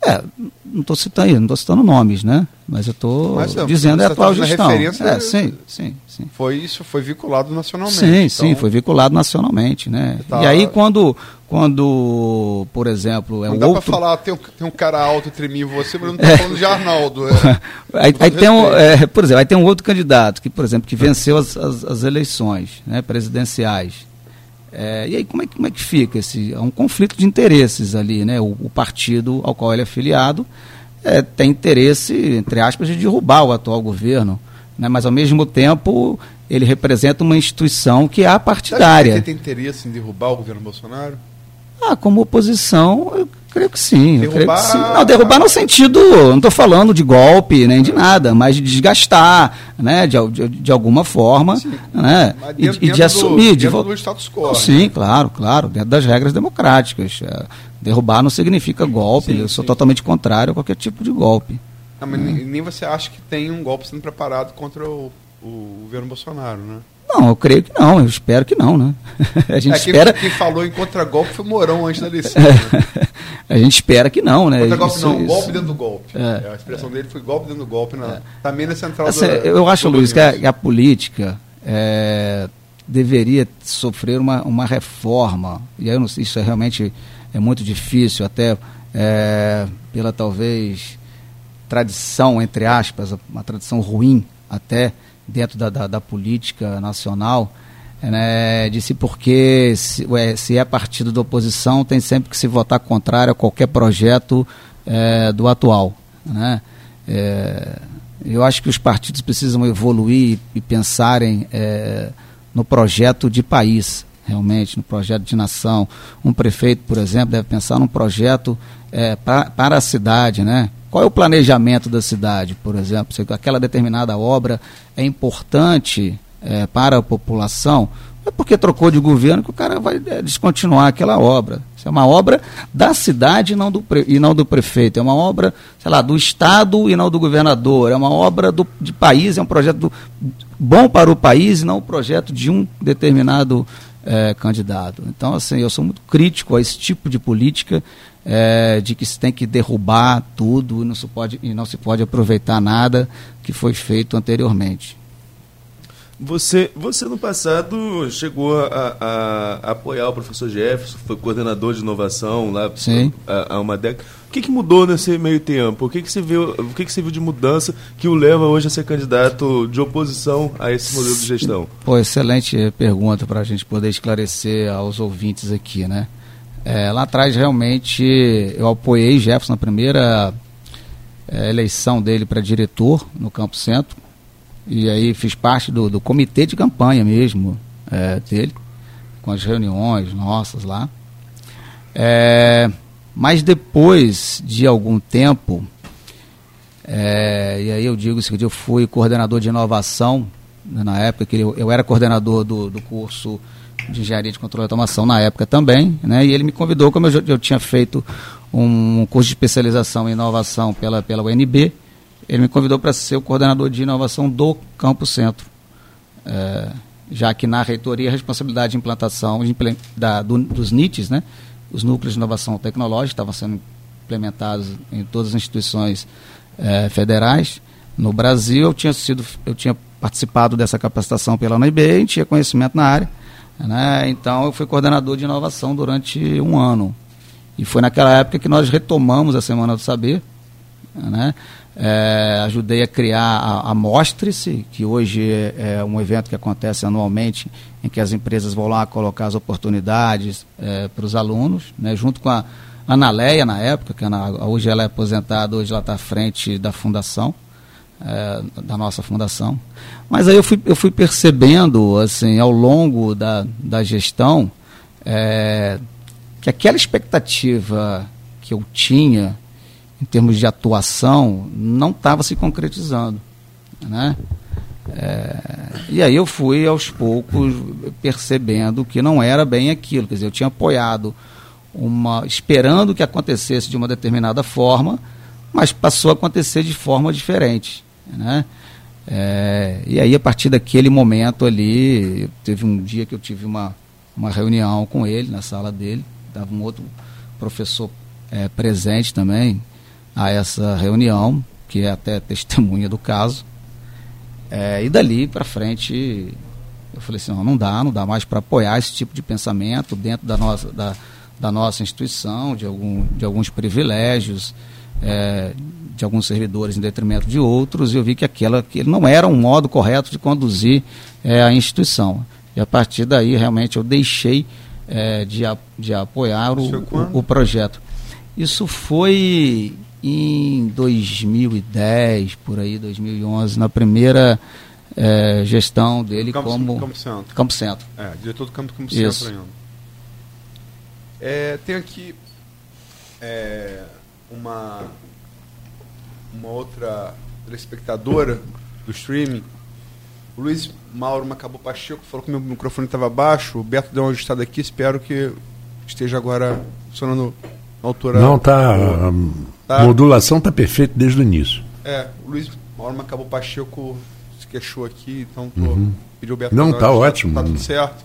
É, não estou citando, não estou citando nomes, né? Mas eu estou dizendo é a atual gestão. É, sim, sim, sim. Foi isso, foi vinculado nacionalmente. Sim, então... sim, foi vinculado nacionalmente, né? Tá... E aí quando, quando, por exemplo, é não um dá outro... para falar tem um, tem um cara alto e tremia você, mas não está é. falando de Arnaldo. É. aí, aí tem um, é, por exemplo, aí tem um outro candidato que, por exemplo, que venceu as, as, as eleições, né, presidenciais é, e aí como é, como é que fica? Esse, é um conflito de interesses ali, né? O, o partido ao qual ele é filiado é, tem interesse, entre aspas, de derrubar o atual governo, né? mas ao mesmo tempo ele representa uma instituição que é apartidária. Você tem interesse em derrubar o governo Bolsonaro? Ah, como oposição, eu creio que sim. Derrubar... Que sim. Não, derrubar no sentido, não estou falando de golpe nem de nada, mas de desgastar, né, de, de, de alguma forma, sim, né, dentro, e, e de assumir. de do status quo. Sim, né? claro, claro, dentro das regras democráticas. É, derrubar não significa golpe, sim, eu sou totalmente contrário a qualquer tipo de golpe. Não, mas é. nem você acha que tem um golpe sendo preparado contra o, o governo Bolsonaro, né? Não, eu creio que não, eu espero que não, né? A gente é, quem, espera. Quem falou em contragolpe foi Mourão antes da eleição. Né? a gente espera que não, né? Contragolpe isso, não, isso. golpe dentro do golpe. É. A expressão dele foi golpe dentro do golpe, na, é. também na central assim, do, Eu acho, Luiz, que a, a política é, deveria sofrer uma, uma reforma. E aí não, isso é realmente é muito difícil, até é, pela talvez tradição, entre aspas, uma tradição ruim até dentro da, da, da política nacional, né, disse porque se, ué, se, é partido da oposição tem sempre que se votar contrário a qualquer projeto é, do atual. Né? É, eu acho que os partidos precisam evoluir e pensarem é, no projeto de país, realmente, no projeto de nação. Um prefeito, por exemplo, deve pensar num projeto é, pra, para a cidade, né? Qual é o planejamento da cidade, por exemplo? Se aquela determinada obra é importante é, para a população, não é porque trocou de governo que o cara vai é, descontinuar aquela obra. Isso é uma obra da cidade e não, do e não do prefeito. É uma obra, sei lá, do Estado e não do governador. É uma obra do, de país, é um projeto do, bom para o país e não um projeto de um determinado é, candidato. Então, assim, eu sou muito crítico a esse tipo de política é, de que se tem que derrubar tudo e não, se pode, e não se pode aproveitar nada que foi feito anteriormente. Você, você no passado chegou a, a, a apoiar o professor Jefferson, foi coordenador de inovação lá há, há uma década. O que, que, mudou nesse meio tempo? O que, que, você viu, o que, que você viu de mudança que o leva hoje a ser candidato de oposição a esse modelo de gestão? Pô, excelente pergunta para a gente poder esclarecer aos ouvintes aqui, né? É, lá atrás, realmente, eu apoiei Jefferson na primeira é, eleição dele para diretor no Campo Centro. E aí fiz parte do, do comitê de campanha mesmo é, dele, com as reuniões nossas lá. É, mas depois de algum tempo, é, e aí eu digo o seguinte, eu fui coordenador de inovação, né, na época que eu, eu era coordenador do, do curso de engenharia de controle de automação na época também, né? E ele me convidou, como eu, eu tinha feito um curso de especialização em inovação pela, pela UNB, ele me convidou para ser o coordenador de inovação do Campo Centro. É, já que na reitoria a responsabilidade de implantação de, da, do, dos NITs, né? os núcleos de inovação tecnológica, estavam sendo implementados em todas as instituições é, federais. No Brasil, eu tinha, sido, eu tinha participado dessa capacitação pela UNB e tinha conhecimento na área. Né? Então, eu fui coordenador de inovação durante um ano. E foi naquela época que nós retomamos a Semana do Saber. Né? É, ajudei a criar a, a Mostre-se, que hoje é, é, um evento que acontece anualmente, em que as empresas vão lá colocar as oportunidades é, para os alunos, né? junto com a Ana Leia, na época, que hoje ela é aposentada, hoje ela está à frente da fundação é, da nossa fundação. Mas aí eu fui, eu fui percebendo, assim, ao longo da, da gestão, é, que aquela expectativa que eu tinha em termos de atuação não estava se concretizando, né? É, e aí eu fui aos poucos percebendo que não era bem aquilo, quer dizer, eu tinha apoiado uma esperando que acontecesse de uma determinada forma, mas passou a acontecer de forma diferente. Né? É, e aí, a partir daquele momento ali, teve um dia que eu tive uma, uma reunião com ele na sala dele, estava um outro professor é, presente também a essa reunião, que é até testemunha do caso. É, e dali para frente, eu falei assim: não, não dá, não dá mais para apoiar esse tipo de pensamento dentro da nossa, da, da nossa instituição, de, algum, de alguns privilégios. É, de alguns servidores em detrimento de outros, e eu vi que aquela, aquele não era um modo correto de conduzir é, a instituição. E a partir daí, realmente, eu deixei é, de, de apoiar o, o, o, projeto. Isso foi em 2010, por aí, 2011, na primeira é, gestão dele Campo, como Campo Centro. Campo Centro. É, diretor do Campo, Campo. Centro ainda. É, tem aqui é, uma uma outra telespectadora do streaming, o Luiz Mauro Macabo Pacheco falou que meu microfone estava baixo. O Beto deu uma ajustada aqui, espero que esteja agora funcionando na altura. Não, tá. A modulação está perfeita desde o início. É, o Luiz Mauro Macabo Pacheco se queixou aqui, então tô, uhum. pediu o Beto Não, tá ótimo. Tá, tudo certo.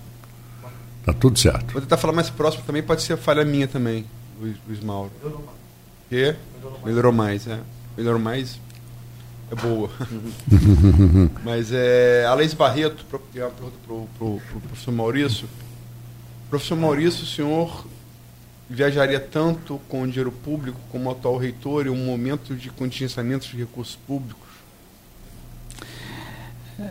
Tá tudo certo. Vou tentar falar mais próximo também, pode ser falha minha também, Luiz, Luiz Mauro. Melhorou mais. Quê? Melhorou mais, é melhor mais é boa. Mas é, a Leis Barreto, uma pergunta para o professor Maurício. Professor Maurício, o senhor viajaria tanto com dinheiro público como o atual reitor em um momento de contingenciamento de recursos públicos?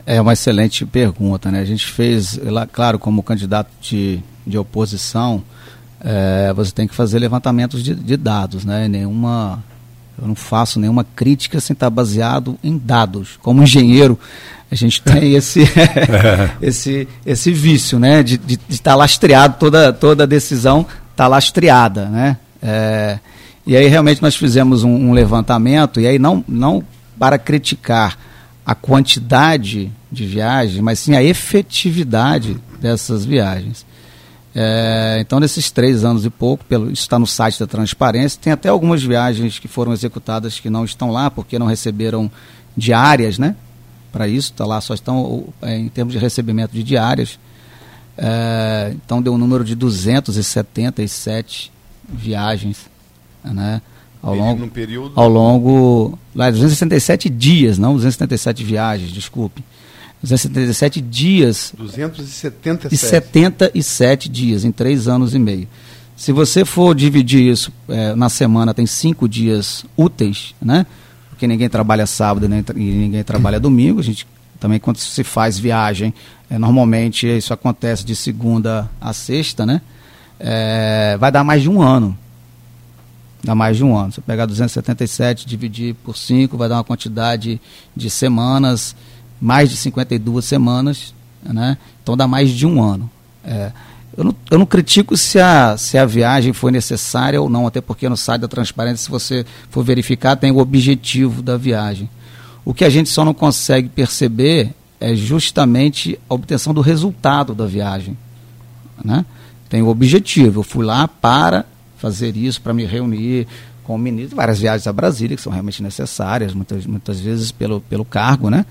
É uma excelente pergunta, né? A gente fez, claro, como candidato de, de oposição, é, você tem que fazer levantamentos de, de dados, né? Nenhuma eu não faço nenhuma crítica sem estar baseado em dados. Como engenheiro, a gente tem esse, esse, esse vício, né? De, de, de estar lastreado, toda, toda decisão está lastreada, né? É, e aí realmente nós fizemos um, um, levantamento, e aí não, não para criticar a quantidade de viagens, mas sim a efetividade dessas viagens. É, então, nesses três anos e pouco, pelo, isso está no site da Transparência, tem até algumas viagens que foram executadas que não estão lá, porque não receberam diárias, né? Para isso, está lá, só estão é, em termos de recebimento de diárias. É, então, deu um número de 277 viagens né? Ao longo, período. ao longo. Lá, 277 dias, não 277 viagens, desculpe. 277 dias 277. e 77 dias, em três anos e meio. Se você for dividir isso eh, na semana, tem cinco dias úteis, né? Porque ninguém trabalha sábado tra- e ninguém trabalha domingo. A gente também, quando se faz viagem, eh, normalmente isso acontece de segunda a sexta, né? Eh, vai dar mais de um ano. Dá mais de um ano. Se eu pegar 277, dividir por 5, vai dar uma quantidade de semanas, mais de 52 semanas, né? Então dá mais de um ano. É, eu, não, eu não critico se a, se a viagem foi necessária ou não, até porque no site da Transparência, se você for verificar, tem o objetivo da viagem. O que a gente só não consegue perceber é justamente a obtenção do resultado da viagem né? Tem o objetivo. Eu fui lá para fazer isso, para me reunir com o ministro, várias viagens a Brasília que são realmente necessárias, muitas, muitas vezes pelo, pelo cargo, né?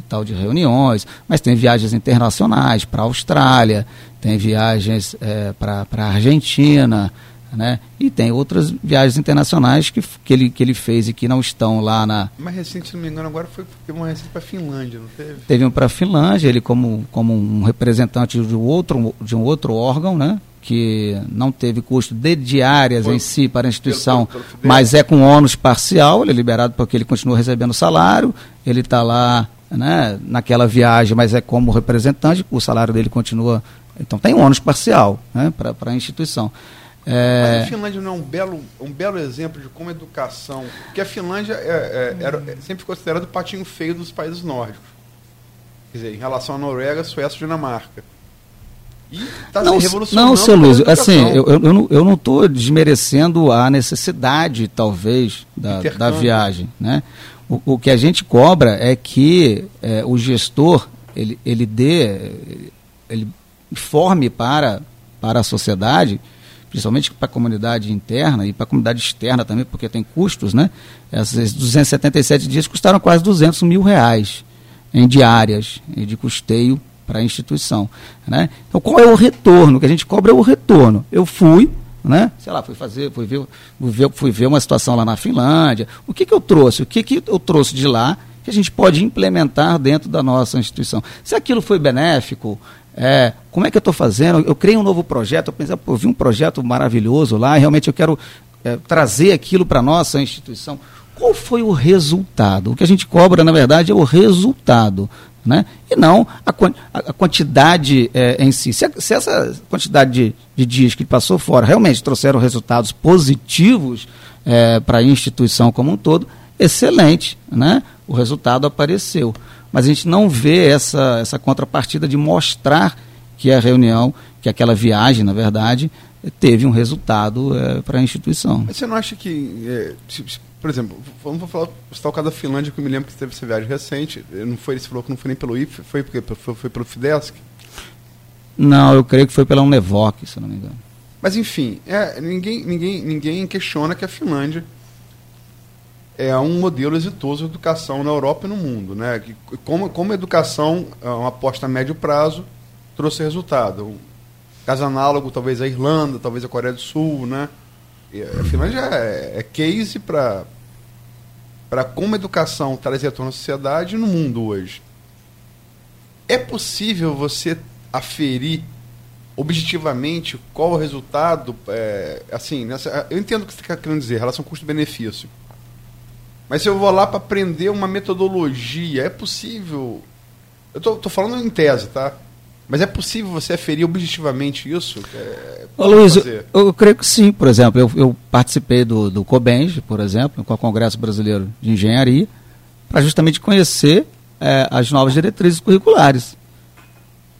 E tal de reuniões, mas tem viagens internacionais para a Austrália, tem viagens é, para a Argentina, né? E tem outras viagens internacionais que, que, ele, que ele fez e que não estão lá na, Mais recente, se não me engano, agora foi teve uma recente para Finlândia, não teve? teve um para a Finlândia, ele como, como um representante de um outro, de um outro órgão, né? que não teve custo de diárias Foi em si para a instituição, pelo- pelo Fidesz. mas é com ônus parcial, ele é liberado porque ele continua recebendo salário, ele está lá né, naquela viagem, mas é como representante, o salário dele continua. Então tem ônus parcial né, para a instituição. É, Mas a Finlândia não é um belo, um belo exemplo de como a educação. Porque a Finlândia é, é, era, é sempre considerado o patinho feio dos países nórdicos. Quer dizer, em relação à Noruega, Suécia e Dinamarca. E está Não, não, seu Luiz, assim, eu, eu, eu não- eu não estou desmerecendo a necessidade, talvez, da, da viagem. Né? O, o que a gente cobra é que eh, o gestor ele, ele dê, ele informe para, para a sociedade, principalmente para a comunidade interna e para a comunidade externa também, porque tem custos, né? Esses 277 dias custaram quase 200 mil reais em diárias e de custeio para a instituição. Né? Então, qual é o retorno? O que a gente cobra é o retorno. Eu fui, né? sei lá, fui fazer, fui ver, fui ver, uma situação lá na Finlândia. O que, que eu trouxe? O que, que eu trouxe de lá que a gente pode implementar dentro da nossa instituição? Se aquilo foi benéfico, é, como é que eu estou fazendo? Eu criei um novo projeto, eu pensei, pô, eu vi um projeto maravilhoso lá, e realmente eu quero é, trazer aquilo para a nossa instituição. Qual foi o resultado? O que a gente cobra, na verdade, é o resultado. Né? E não a, a- quantidade é, em si. Se, se essa quantidade de, de dias que passou fora realmente trouxeram resultados positivos é, para a instituição como um todo, excelente. Né? O resultado apareceu. Mas a gente não vê essa, essa contrapartida de mostrar que a reunião, que aquela viagem, na verdade, teve um resultado é, para a instituição. Mas você não acha que, é, se- por exemplo, vamos falar citar o caso da Finlândia, que eu me lembro que teve essa viagem recente. Não foi, você falou que não foi nem pelo IF, foi, porque, foi, foi pelo Fidesc. Não, eu creio que foi pela Unevoc, se não me engano. Mas enfim, é, ninguém, ninguém, ninguém questiona que a Finlândia é um modelo exitoso de educação na Europa e no mundo. Né? Que, como, como a educação é uma aposta a médio prazo trouxe resultado. Um caso análogo, talvez a Irlanda, talvez a Coreia do Sul. Né? A Finlândia é, é case para para como a educação traz retorno à sociedade no mundo hoje. É possível você aferir objetivamente qual o resultado, é, assim, nessa, eu entendo o que você está querendo dizer, relação custo-benefício. Mas se eu vou lá para aprender uma metodologia, é possível. Eu tô, tô falando em tese, tá? Mas é possível você aferir objetivamente isso? É, Ô, Luiz, eu, eu creio que sim. Por exemplo, eu, eu participei do, do COBENG, por exemplo, com o Congresso Brasileiro de Engenharia, para justamente conhecer eh, as novas diretrizes curriculares.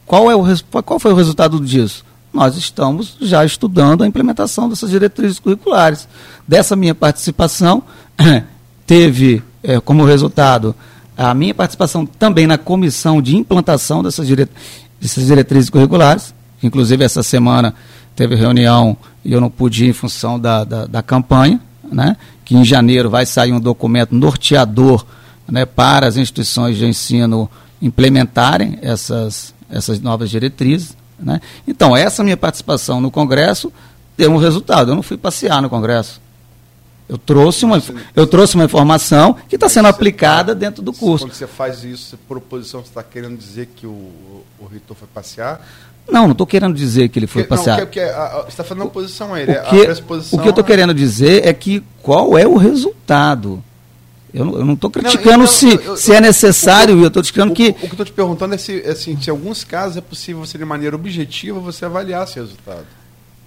Qual, é o, qual foi o resultado disso? Nós estamos já estudando a implementação dessas diretrizes curriculares. Dessa minha participação, teve eh, como resultado a minha participação também na comissão de implantação dessas, dire- dessas diretrizes curriculares, inclusive essa semana teve reunião e eu não pude ir em função da, da, da campanha, né? que em janeiro vai sair um documento norteador né, para as instituições de ensino implementarem essas, essas novas diretrizes. Né? Então, essa minha participação no Congresso deu um resultado. Eu não fui passear no Congresso. Eu trouxe uma, eu trouxe uma informação que está sendo aplicada dentro do curso. Quando você faz isso por oposição, você está querendo dizer que o, o reitor foi passear? Não, não estou querendo dizer que ele foi Porque- passear. Não, porque, porque a- a- você está fazendo oposição a ele. O a que, pressuposição o que eu estou é- querendo dizer é que qual é o resultado. Eu não- não estou criticando então, se, eu- eu- se é necessário, eu estou criticando O, que. o que eu estou te perguntando é se, assim, se em alguns casos é possível você, de maneira objetiva, você avaliar esse resultado.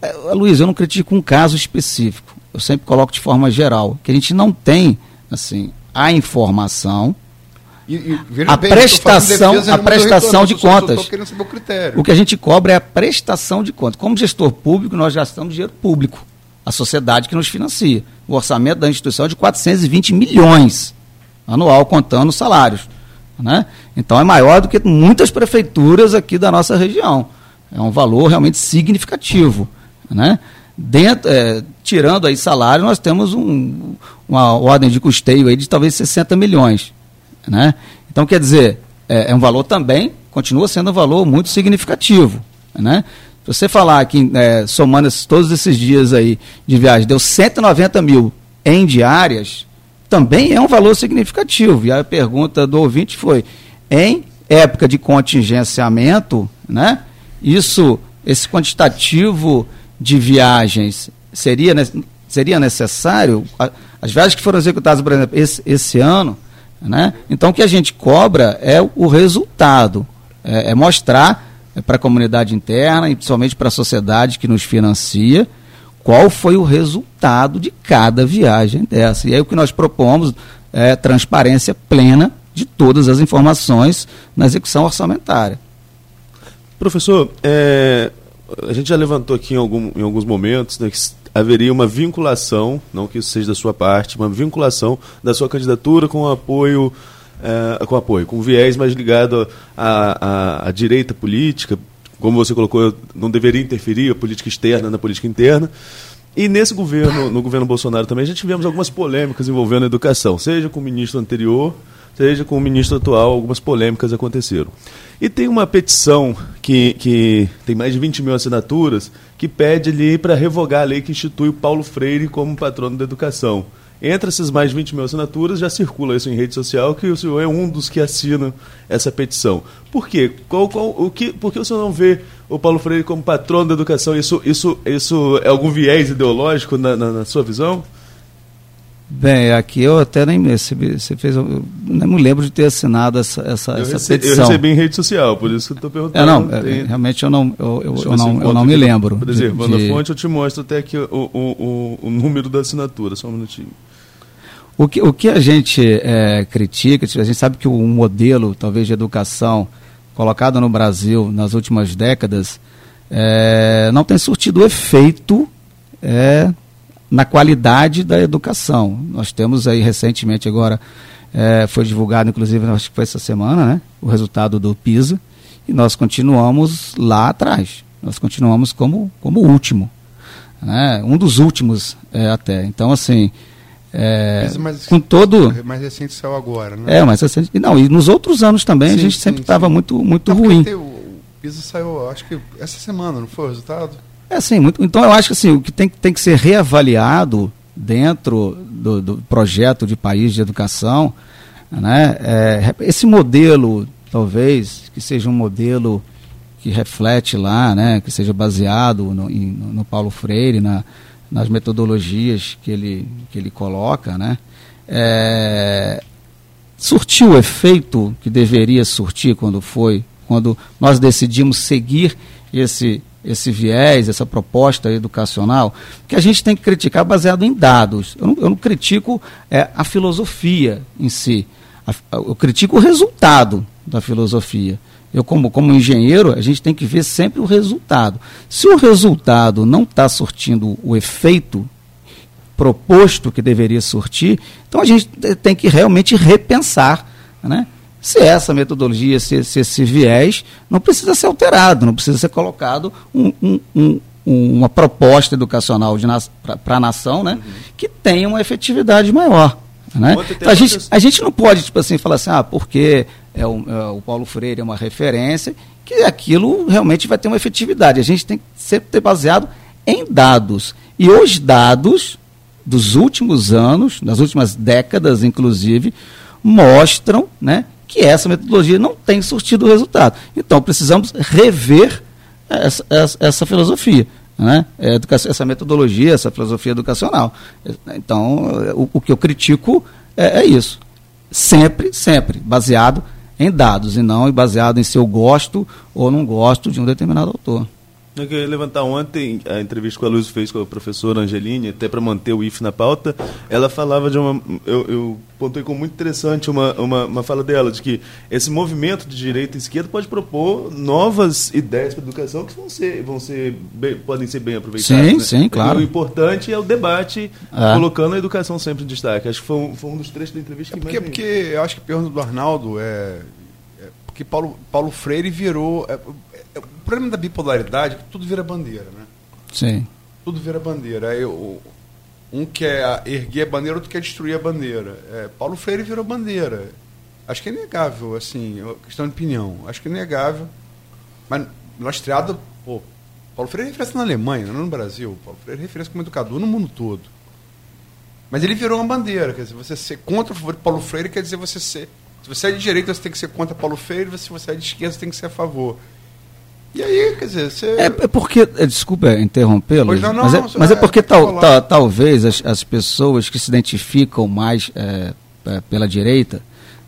É, Luiz, eu não critico um caso específico. Eu sempre coloco de forma geral, que a gente não tem, assim, a informação. E, e, A bem, prestação- defesa a prestação de contas. o. O que a gente cobra é a prestação de contas. Como gestor público, nós gastamos dinheiro público. A sociedade que nos financia. O orçamento da instituição é de 420 milhões anual, contando os salários. Né? Então é maior do que muitas prefeituras aqui da nossa região. É um valor realmente significativo. Né? Dentro, é, tirando aí salário, nós temos um- uma ordem de custeio aí de talvez 60 milhões. Né? Então, quer dizer, é, é um valor também, continua sendo um valor muito significativo. Né? Se você falar que, é, somando esses- todos esses dias aí de viagem, deu 190 mil em diárias, também é um valor significativo. E a pergunta do ouvinte foi: em época de contingenciamento, né, isso, esse quantitativo de viagens seria, seria necessário? As viagens que foram executadas, por exemplo, esse, esse ano, né, então o que a gente cobra é o resultado, é, é mostrar para a comunidade interna e principalmente para a sociedade que nos financia qual foi o resultado de cada viagem dessa. E aí o que nós propomos é transparência plena de todas as informações na execução orçamentária. Professor, é, a gente já levantou aqui em, algum- em alguns momentos né, que haveria uma vinculação, não que isso seja da sua parte, uma vinculação da sua candidatura com apoio, é, com apoio, com viés mais ligado à- à direita política, como você colocou, não deveria interferir a política externa na política interna. E nesse governo, no governo Bolsonaro também, já tivemos algumas polêmicas envolvendo a educação, seja com o ministro anterior, seja com o ministro atual, algumas polêmicas aconteceram. E tem uma petição que, que tem mais de 20 mil assinaturas que pede ali para revogar a lei que institui o Paulo Freire como patrono da educação. Entre essas mais de 20 mil assinaturas, já circula isso em rede social, que o senhor é um dos que assina essa petição. Por quê? Qual, qual, o que, por que o senhor não vê o Paulo Freire como patrono da educação? Isso, isso, isso é algum viés ideológico na, na, na sua visão? Bem, aqui eu até nem recebi, você fez, eu nem me lembro de ter assinado essa, essa, Eu, essa rece- eu petição. recebi em rede social, por isso que eu estou perguntando. É, não, é, Tem- realmente eu não, eu, eu, eu não, eu não me lembro. de- Preservando de- a fonte, eu te mostro até aqui o, o, o, o número da assinatura, só um minutinho. O que, o que a gente é, critica, a gente sabe que o modelo, talvez, de educação colocado no Brasil nas últimas décadas é, não tem surtido efeito é, na qualidade da educação. Nós temos aí recentemente agora, é, foi divulgado, inclusive, acho que foi essa semana, né, o resultado do PISA, e nós continuamos lá atrás. Nós continuamos como, como o último. Né, um dos últimos é, até. Então, assim, é, Mas- mas- com todo. Mais recente saiu agora, né? É, mas assim, e não, e nos outros anos também a Sim, gente sim, sempre estava muito, muito Não, porque ruim. tem o PISA saiu, acho que essa semana, não foi o resultado? É assim, muito, então eu acho que assim, o que tem, tem que ser reavaliado dentro do, do projeto de país de educação, né, é, esse modelo, talvez, que seja um modelo que reflete lá, né, que seja baseado no, em- no, Paulo Freire, na, nas metodologias que ele, que ele coloca, né, é, surtiu o efeito que deveria surtir quando foi, quando nós decidimos seguir esse, esse viés, essa proposta educacional, que a gente tem que criticar baseado em dados. Eu não, eu não critico é, a filosofia em si, A- eu critico o resultado da filosofia. Eu, como, como engenheiro, a gente tem que ver sempre o resultado. Se o resultado não está surtindo o efeito proposto que deveria surtir, então a gente te- tem que realmente repensar né? Se essa metodologia, se, se esse viés não precisa ser alterado, não precisa ser colocado um- um- um- uma proposta educacional para a nação né? que tenha uma efetividade maior. Né? Então, a, gente, a gente não pode tipo assim, falar assim, ah, porque é o, é o Paulo Freire é uma referência, que aquilo realmente vai ter uma efetividade. A gente tem que sempre ter baseado em dados. E os dados dos últimos anos, das últimas décadas, inclusive, mostram né, que essa metodologia não tem surtido resultado. Então, precisamos rever essa, essa, essa filosofia. Né? Essa metodologia, essa filosofia educacional. Então, o, o que eu critico é, é isso. Sempre, sempre, baseado em dados e não baseado em se eu gosto ou não gosto de um determinado autor. Eu queria levantar ontem a entrevista que a Luz fez com a professora Angeline, até para manter o IF na pauta. Ela falava de uma. Eu, eu pontei como muito interessante uma, uma, uma, fala dela, de que esse movimento de direita e esquerda pode propor novas ideias para a educação que vão ser, vão ser bem, podem ser bem aproveitadas. Sim, né? sim, claro. E o importante é o debate, é. colocando a educação sempre em destaque. Acho que foi um, foi um dos trechos da entrevista é que porque, mais. Porque eu acho que a pergunta do Arnaldo é. é porque Paulo, Paulo Freire virou. É, o problema da bipolaridade é que tudo vira bandeira, né? Sim. Tudo vira bandeira. Aí, um quer erguer a bandeira, outro quer destruir a bandeira. É, Paulo Freire virou bandeira. Acho que é inegável, assim, é questão de opinião. Acho que é inegável. Mas lastreado, pô, Paulo Freire é referência na Alemanha, não no Brasil. Paulo Freire é referência como educador no mundo todo. Mas ele virou uma bandeira, quer dizer, você ser contra o Paulo Freire quer dizer você ser. Se você é de direita, você tem que ser contra Paulo Freire, se você é de esquerda, você tem que ser a favor. E aí, quer dizer, você... É, é porque, é, desculpa interrompê-lo, mas, é, mas é, porque tal, tal, talvez as, as pessoas que se identificam mais é, é, pela direita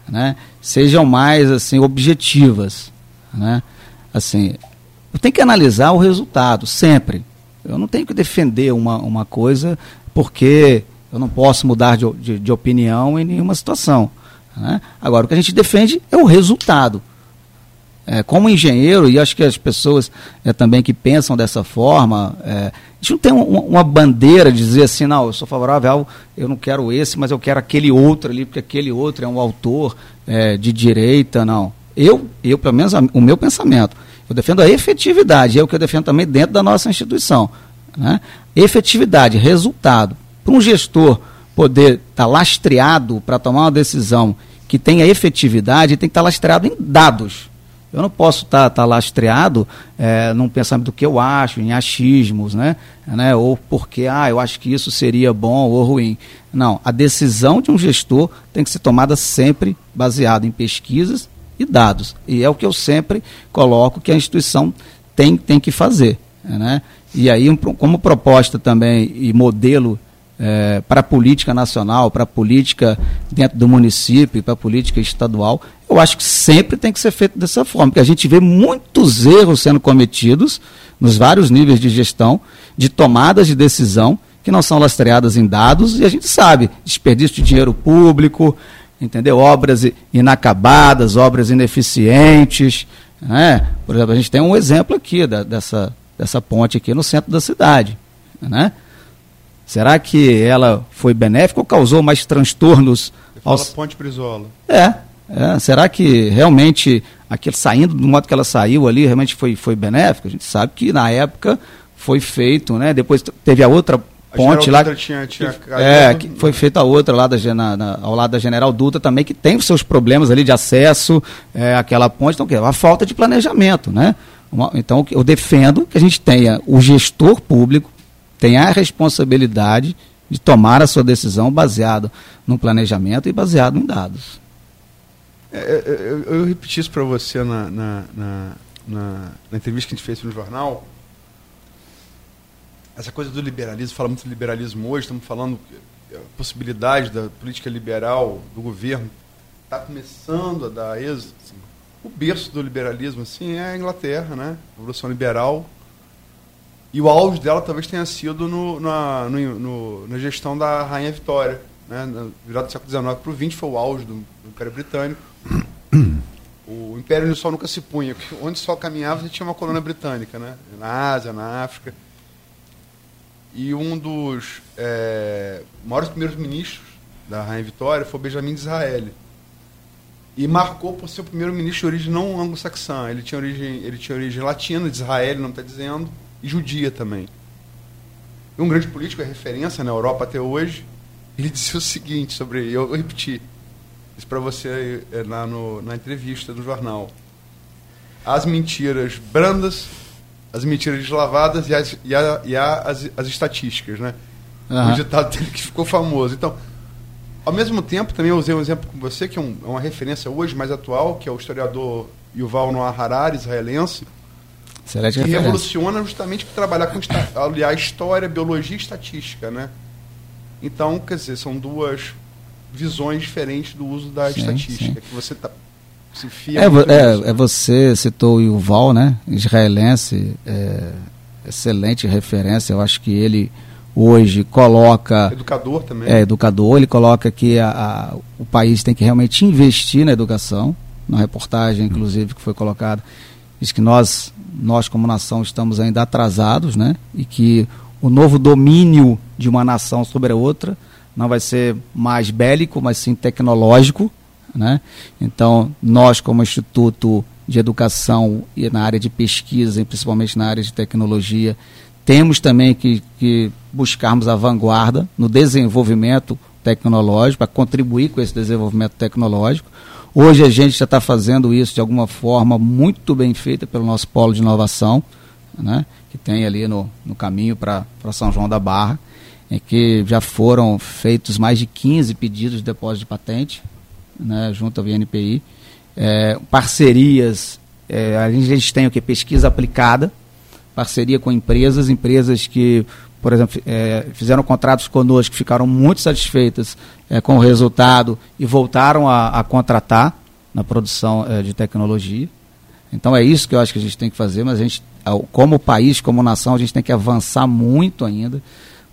né, sejam mais assim objetivas. Né? Assim, eu tenho que analisar o resultado, sempre. Eu não tenho que defender uma, uma coisa porque eu não posso mudar de, de, de opinião em nenhuma situação. Né? Agora, o que a gente defende é o resultado. É, como engenheiro, e acho que as pessoas é, também que pensam dessa forma, é, a gente não tem uma, uma, bandeira de dizer assim, não, eu sou favorável ao, eu não quero esse, mas eu quero aquele outro ali, porque aquele outro é um autor é, de direita, não. Eu, eu, pelo menos, o meu pensamento, eu defendo a efetividade, é o que eu defendo também dentro da nossa instituição. Né? Efetividade, resultado. Para um gestor poder estar tá lastreado para tomar uma decisão que tenha efetividade, tem que estar tá lastreado em dados eu não posso estar tá, tá lastreado é, num pensamento do que eu acho, em achismos, né? né? Ou porque, ah, eu acho que isso seria bom ou ruim. Não, a decisão de um gestor tem que ser tomada sempre baseada em pesquisas e dados. E é o que eu sempre coloco que a instituição tem, tem que fazer. Né? E aí, um, como proposta também e modelo é, para a política nacional, para a política dentro do município, para a política estadual, eu acho que sempre tem que ser feito dessa forma, porque a gente vê muitos erros sendo cometidos nos vários níveis de gestão, de tomadas de decisão, que não são lastreadas em dados, e a gente sabe, desperdício de dinheiro público, entendeu? Obras inacabadas, obras ineficientes. Né? Por exemplo, a gente tem um exemplo aqui da, dessa, dessa ponte aqui no centro da cidade. Né? Será que ela foi benéfica ou causou mais transtornos? Você fala aos... Ponte Brizola. É, é, será que realmente aquele saindo do modo que ela saiu ali realmente foi, foi benéfico? A gente sabe que na época foi feito, né? Depois teve a outra ponte lá. Tinha, tinha que, é, que foi feita a outra lá da, na, na, ao lado da General Dutra também, que tem os seus problemas ali de acesso, é, aquela ponte, então que a falta de planejamento, né? Uma, então eu defendo que a gente tenha o gestor público tem a responsabilidade de tomar a sua decisão baseado no planejamento e baseado em dados. É, é, é eu, eu, repeti isso para você na, na, na, na, entrevista que a gente fez no jornal. Essa coisa do liberalismo, fala muito de liberalismo hoje, estamos falando a possibilidade da política liberal do governo está começando a dar êxito. Assim. O berço do liberalismo assim, é a Inglaterra, né? A Revolução Liberal e o auge dela talvez tenha sido no, na, no, no, na gestão da Rainha Vitória. Né? Na virada do século XIX para o XX foi o auge do, do Império Britânico. O Império só nunca se punha. Onde só caminhava, você tinha uma colônia britânica. Né? Na Ásia, na África. E um dos é, maiores primeiros ministros da Rainha Vitória foi o Benjamin de Israel. E marcou por ser o primeiro ministro de origem não anglo-saxã. Ele tinha origem, ele tinha origem latina, de Israel, não está dizendo e judia também. E um grande político, é referência na Europa até hoje, ele disse o seguinte sobre. Eu, eu repeti isso para você é, lá no, na entrevista do jornal. As mentiras brandas, as mentiras deslavadas e as, e a, e a, as, as estatísticas. Né? Uhum. O ditado dele que ficou famoso. Então, ao mesmo tempo, também eu usei um exemplo com você, que é, um, é uma referência hoje mais atual, que é o historiador Yuval Noah Harari, israelense, Excelente que referência. revoluciona justamente por trabalhar com aliás, história, biologia e estatística, né? Então, quer dizer, são duas visões diferentes do uso da sim, estatística, sim. que você tá, se fia é, é, é, você citou o Yuval, né? Israelense, é, excelente referência. Eu acho que ele hoje coloca. Educador também. É, educador, ele coloca que a, a, o país tem que realmente investir na educação. Na reportagem, inclusive, que foi colocada, diz que nós, nós como nação, estamos ainda atrasados, né? E que o novo domínio de uma nação sobre a outra não vai ser mais bélico, mas sim tecnológico. Né? Então, nós, como Instituto de Educação e na área de pesquisa, e principalmente na área de tecnologia, temos também que, que buscarmos a vanguarda no desenvolvimento tecnológico, para contribuir com esse desenvolvimento tecnológico. Hoje a gente já está fazendo isso de alguma forma muito bem feita pelo nosso polo de inovação, né, que tem ali no, no caminho para São João da Barra em que já foram feitos mais de 15 pedidos de depósito de patente né, junto ao VNPI. É, parcerias, é, a gente tem o que? Pesquisa aplicada, parceria com empresas, empresas que, por exemplo, é, fizeram contratos conosco, ficaram muito satisfeitas é, com o resultado e voltaram a, a contratar na produção é, de tecnologia. Então é isso que eu acho que a gente tem que fazer, mas a gente, como país, como nação, a gente tem que avançar muito ainda.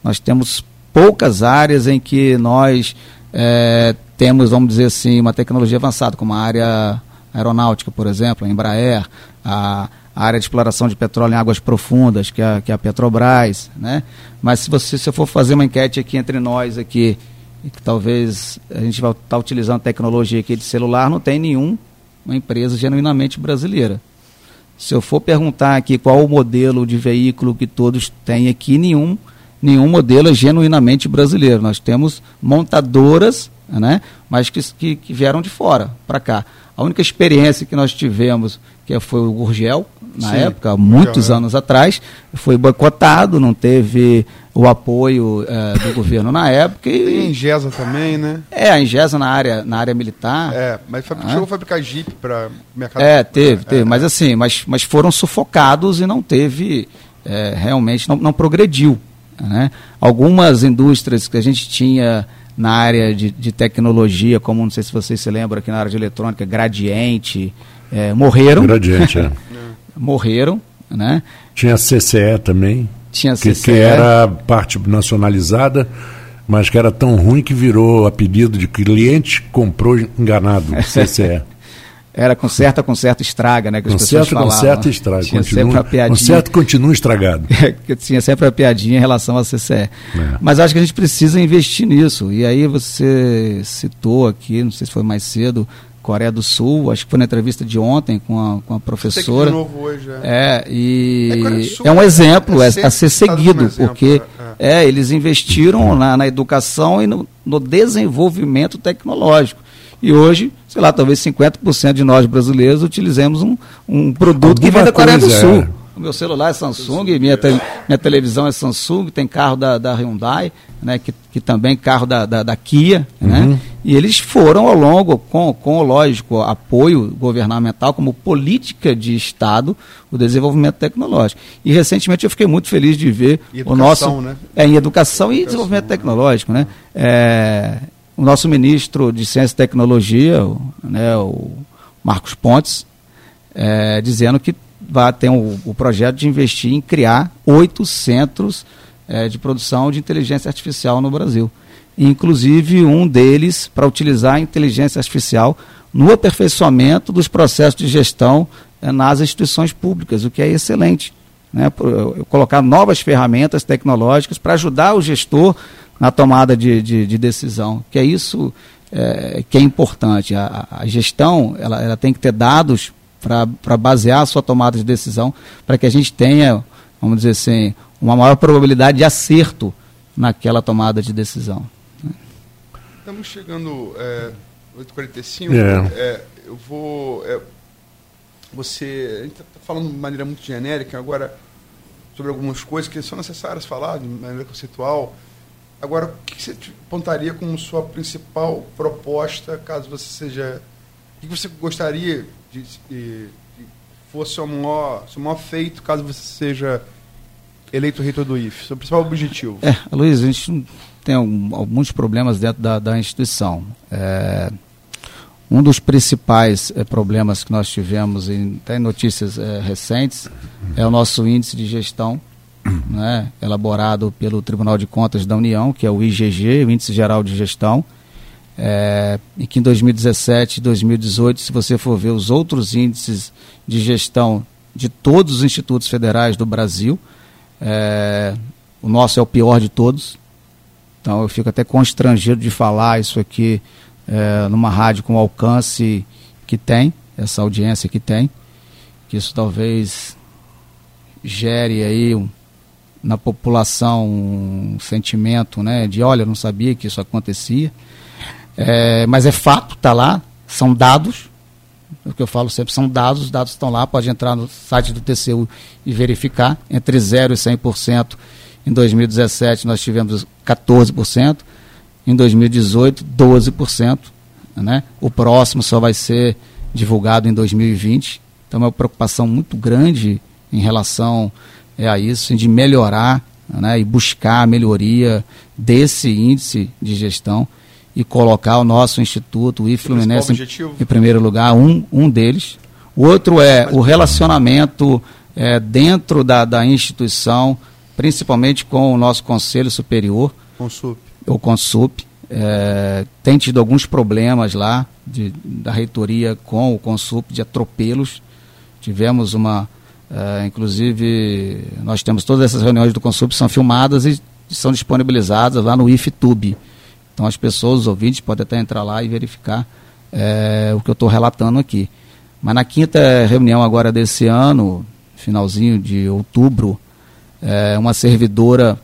Nós temos poucas áreas em que nós é, temos, vamos dizer assim, uma tecnologia avançada, como a área aeronáutica, por exemplo, a Embraer, a, área de exploração de petróleo em águas profundas, que é, que é a Petrobras, né? Mas se você se for fazer uma enquete aqui entre nós aqui, que talvez a gente vai estar tá utilizando tecnologia aqui de celular, não tem nenhuma empresa genuinamente brasileira. Se eu for perguntar aqui qual o modelo de veículo que todos têm aqui, nenhum nenhum modelo é genuinamente brasileiro. Nós temos montadoras, né, mas que, que, que vieram de fora para cá. A única experiência que nós tivemos, que foi o Gurgel, na Sim, época, muitos é. anos atrás, foi boicotado, não teve o apoio é, do governo na época. E, Tem a Ingesa também, né? É, a Ingesa na área, na área militar. É, mas foi, chegou a fabricar Jeep para mercado. É, teve, teve. É, mas assim, mas, mas foram sufocados e não teve, é, realmente, não, não progrediu. Né? Algumas indústrias que a gente tinha na área de, de, tecnologia, como não sei se vocês se lembram aqui na área de eletrônica, Gradiente, é, morreram. Gradiente, é. morreram, né? Tinha a CCE também. Tinha a que, CCE. Que era parte nacionalizada, mas que era tão ruim que virou apelido de cliente comprou enganado, CCE. Era conserta, conserta, estraga, né? Que as conserta, pessoas falavam. conserta, estraga. Tinha continua, sempre a piadinha. Conserta, continua estragado. que tinha sempre a piadinha em relação à CCE. É. Mas acho que a gente precisa investir nisso. E aí você citou aqui, não sei se foi mais cedo, Coreia do Sul, acho que foi na entrevista de ontem com a, com a professora. De novo hoje, é. é e é, é um exemplo é, é a ser seguido, exemplo, porque é. é. eles investiram na, na educação e no, no desenvolvimento tecnológico. E hoje, sei lá, talvez 50% de nós brasileiros utilizemos um, um produto Alguma que vem da Coreia do Sul. É. O meu celular é Samsung, minha, te, minha televisão é Samsung, tem carro da, da Hyundai, né, que, que também carro da, da, da Kia, né? uhum. né? E eles foram ao longo, com, com lógico apoio governamental, como política de Estado, o desenvolvimento tecnológico. E recentemente eu fiquei muito feliz de ver o nosso. Né? É, em educação, educação e desenvolvimento né? tecnológico, né? É, o nosso ministro de Ciência e Tecnologia, né, o Marcos Pontes, é, dizendo que vai ter um, o projeto de investir em criar oito centros é, de produção de inteligência artificial no Brasil. Inclusive um deles para utilizar a inteligência artificial no aperfeiçoamento dos processos de gestão é, nas instituições públicas, o que é excelente. Né, colocar novas ferramentas tecnológicas para ajudar o gestor na tomada de, de, de decisão, que é isso é, que é importante. A, a gestão ela, ela, tem que ter dados para basear a sua tomada de decisão, para que a gente tenha, vamos dizer assim, uma maior probabilidade de acerto naquela tomada de decisão. Estamos chegando é, 8h45. É. É, eu vou. Você. A gente está falando de maneira muito genérica agora sobre algumas coisas que são necessárias falar de maneira conceitual. Agora, o que você apontaria como sua principal proposta, caso você seja. O que você gostaria de, de, de fosse o maior, o maior feito, caso você seja eleito reitor do IF? Seu principal objetivo? É, Luiz, a gente tem alguns problemas dentro da, da instituição. É, um dos principais é, problemas que nós tivemos, em, até em notícias é, recentes, é o nosso índice de gestão né, elaborado pelo Tribunal de Contas da União, que é o IGG, o Índice Geral de Gestão, é, e que em 2017 e 2018, se você for ver os outros índices de gestão de todos os institutos federais do Brasil, é, o nosso é o pior de todos. Então eu fico até constrangido de falar isso aqui é, numa rádio com o alcance que tem, essa audiência que tem, que isso talvez gere aí um, na população um sentimento né, de olha, eu não sabia que isso acontecia. É, mas é fato, está lá, são dados. O que eu falo sempre são dados, os dados estão lá, pode entrar no site do TCU e verificar. Entre 0% e 100%, em 2017 nós tivemos 14%, em 2018, 12%. Né? O próximo só vai ser divulgado em 2020. Então é uma preocupação muito grande em relação é a isso, de melhorar né, e buscar a melhoria desse índice de gestão e colocar o nosso instituto, o IFluminense, em, primeiro lugar, um, um deles. O outro é o relacionamento é, dentro da, da instituição, principalmente com o nosso Conselho Superior. Consup. O Consup. É, tem tido alguns problemas lá de, da reitoria com o Consup, de atropelos. Tivemos uma, Uh, inclusive, nós temos todas essas reuniões do Consub são filmadas e são disponibilizadas lá no IFTube. Então as pessoas, os ouvintes, podem até entrar lá e verificar é, o que eu estou relatando aqui. Mas na quinta reunião agora desse ano, finalzinho de outubro, é, uma servidora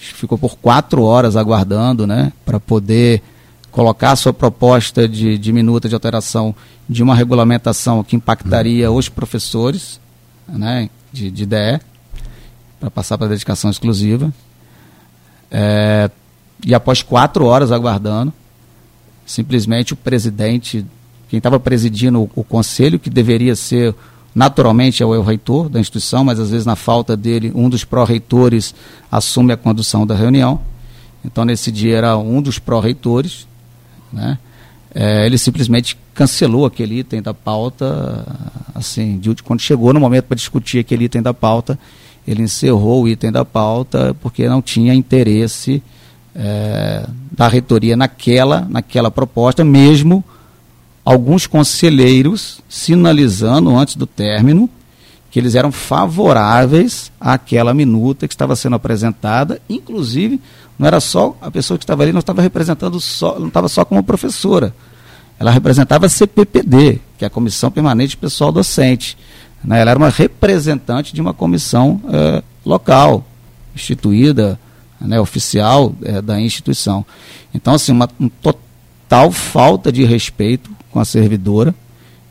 ficou por quatro horas aguardando, né, para poder colocar a sua proposta de, de minuta de alteração de uma regulamentação que impactaria os professores né, de, de DE, para passar para dedicação exclusiva. É, e após quatro horas aguardando, simplesmente o presidente, quem estava presidindo o, o, conselho, que deveria ser naturalmente é o reitor da instituição, mas às vezes na falta dele, um dos pró-reitores assume a condução da reunião. Então nesse dia era um dos pró-reitores, né? É, ele simplesmente cancelou aquele item da pauta, assim, de, quando chegou no momento para discutir aquele item da pauta, ele encerrou o item da pauta porque não tinha interesse é, da reitoria naquela, naquela proposta, mesmo alguns conselheiros sinalizando antes do término que eles eram favoráveis àquela minuta que estava sendo apresentada, inclusive não era só a pessoa que estava ali, não estava representando só, não estava só como professora. Ela representava a CPPD, que é a Comissão Permanente Pessoal Docente. Né? Ela era uma representante de uma comissão eh, local, instituída, né, oficial eh, da instituição. Então, assim, uma, uma total falta de respeito com a servidora.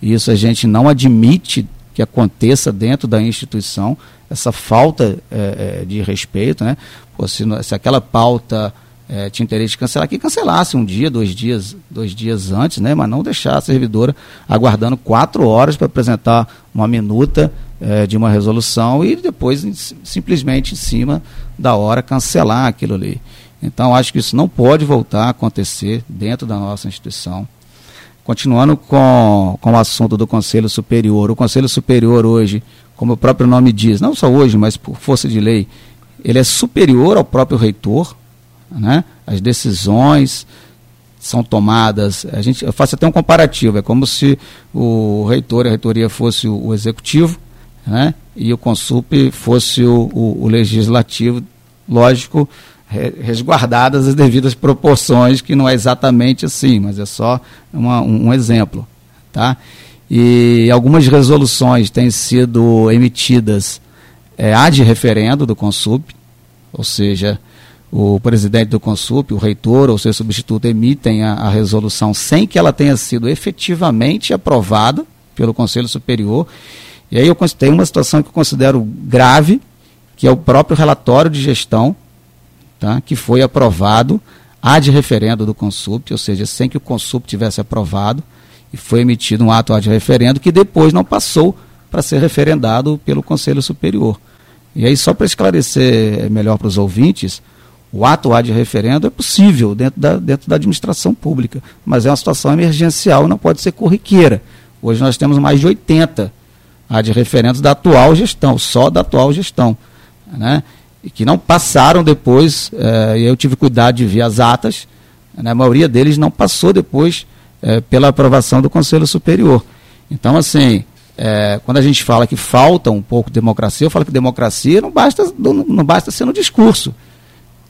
E isso a gente não admite que aconteça dentro da instituição, essa falta é, de respeito, né? Pô, se, se aquela pauta é, tinha interesse de cancelar, que cancelasse um dia, dois dias, dois dias antes, né? Mas não deixar a servidora aguardando quatro horas para apresentar uma minuta é, de uma resolução e depois simplesmente em cima da hora cancelar aquilo ali. Então acho que isso não pode voltar a acontecer dentro da nossa instituição. Continuando com, com o assunto do Conselho Superior. O Conselho Superior hoje, como o próprio nome diz, não só hoje, mas por força de lei, ele é superior ao próprio reitor. Né? As decisões são tomadas. A gente, eu faço até um comparativo, é como se o reitor e a reitoria fosse o, o executivo né? e o Consup fosse o, o, o legislativo. Lógico, resguardadas as devidas proporções, que não é exatamente assim, mas é só uma, um, exemplo. Tá? E algumas resoluções têm sido emitidas é, ad referendo do Consup, ou seja, o presidente do Consup, o reitor ou seu substituto emitem a, a resolução sem que ela tenha sido efetivamente aprovada pelo Conselho Superior. E aí eu tenho uma situação que eu considero grave, que é o próprio relatório de gestão tá? que foi aprovado ad referendo do Consupt, ou seja, sem que o Consupt tivesse aprovado, e foi emitido um ato ad referendo que depois não passou para ser referendado pelo Conselho Superior. E aí, só para esclarecer melhor para os ouvintes, o ato ad referendo é possível dentro da, dentro da administração pública, mas é uma situação emergencial, não pode ser corriqueira. Hoje nós temos mais de 80 ad referendos da atual gestão, só da atual gestão. Né? E que não passaram depois, eh, eu tive cuidado de ver as atas, né? a maioria deles não passou depois eh, pela aprovação do Conselho Superior. Então, assim, é, quando a gente fala que falta um pouco de democracia, eu falo que democracia não basta, não, não basta ser no discurso.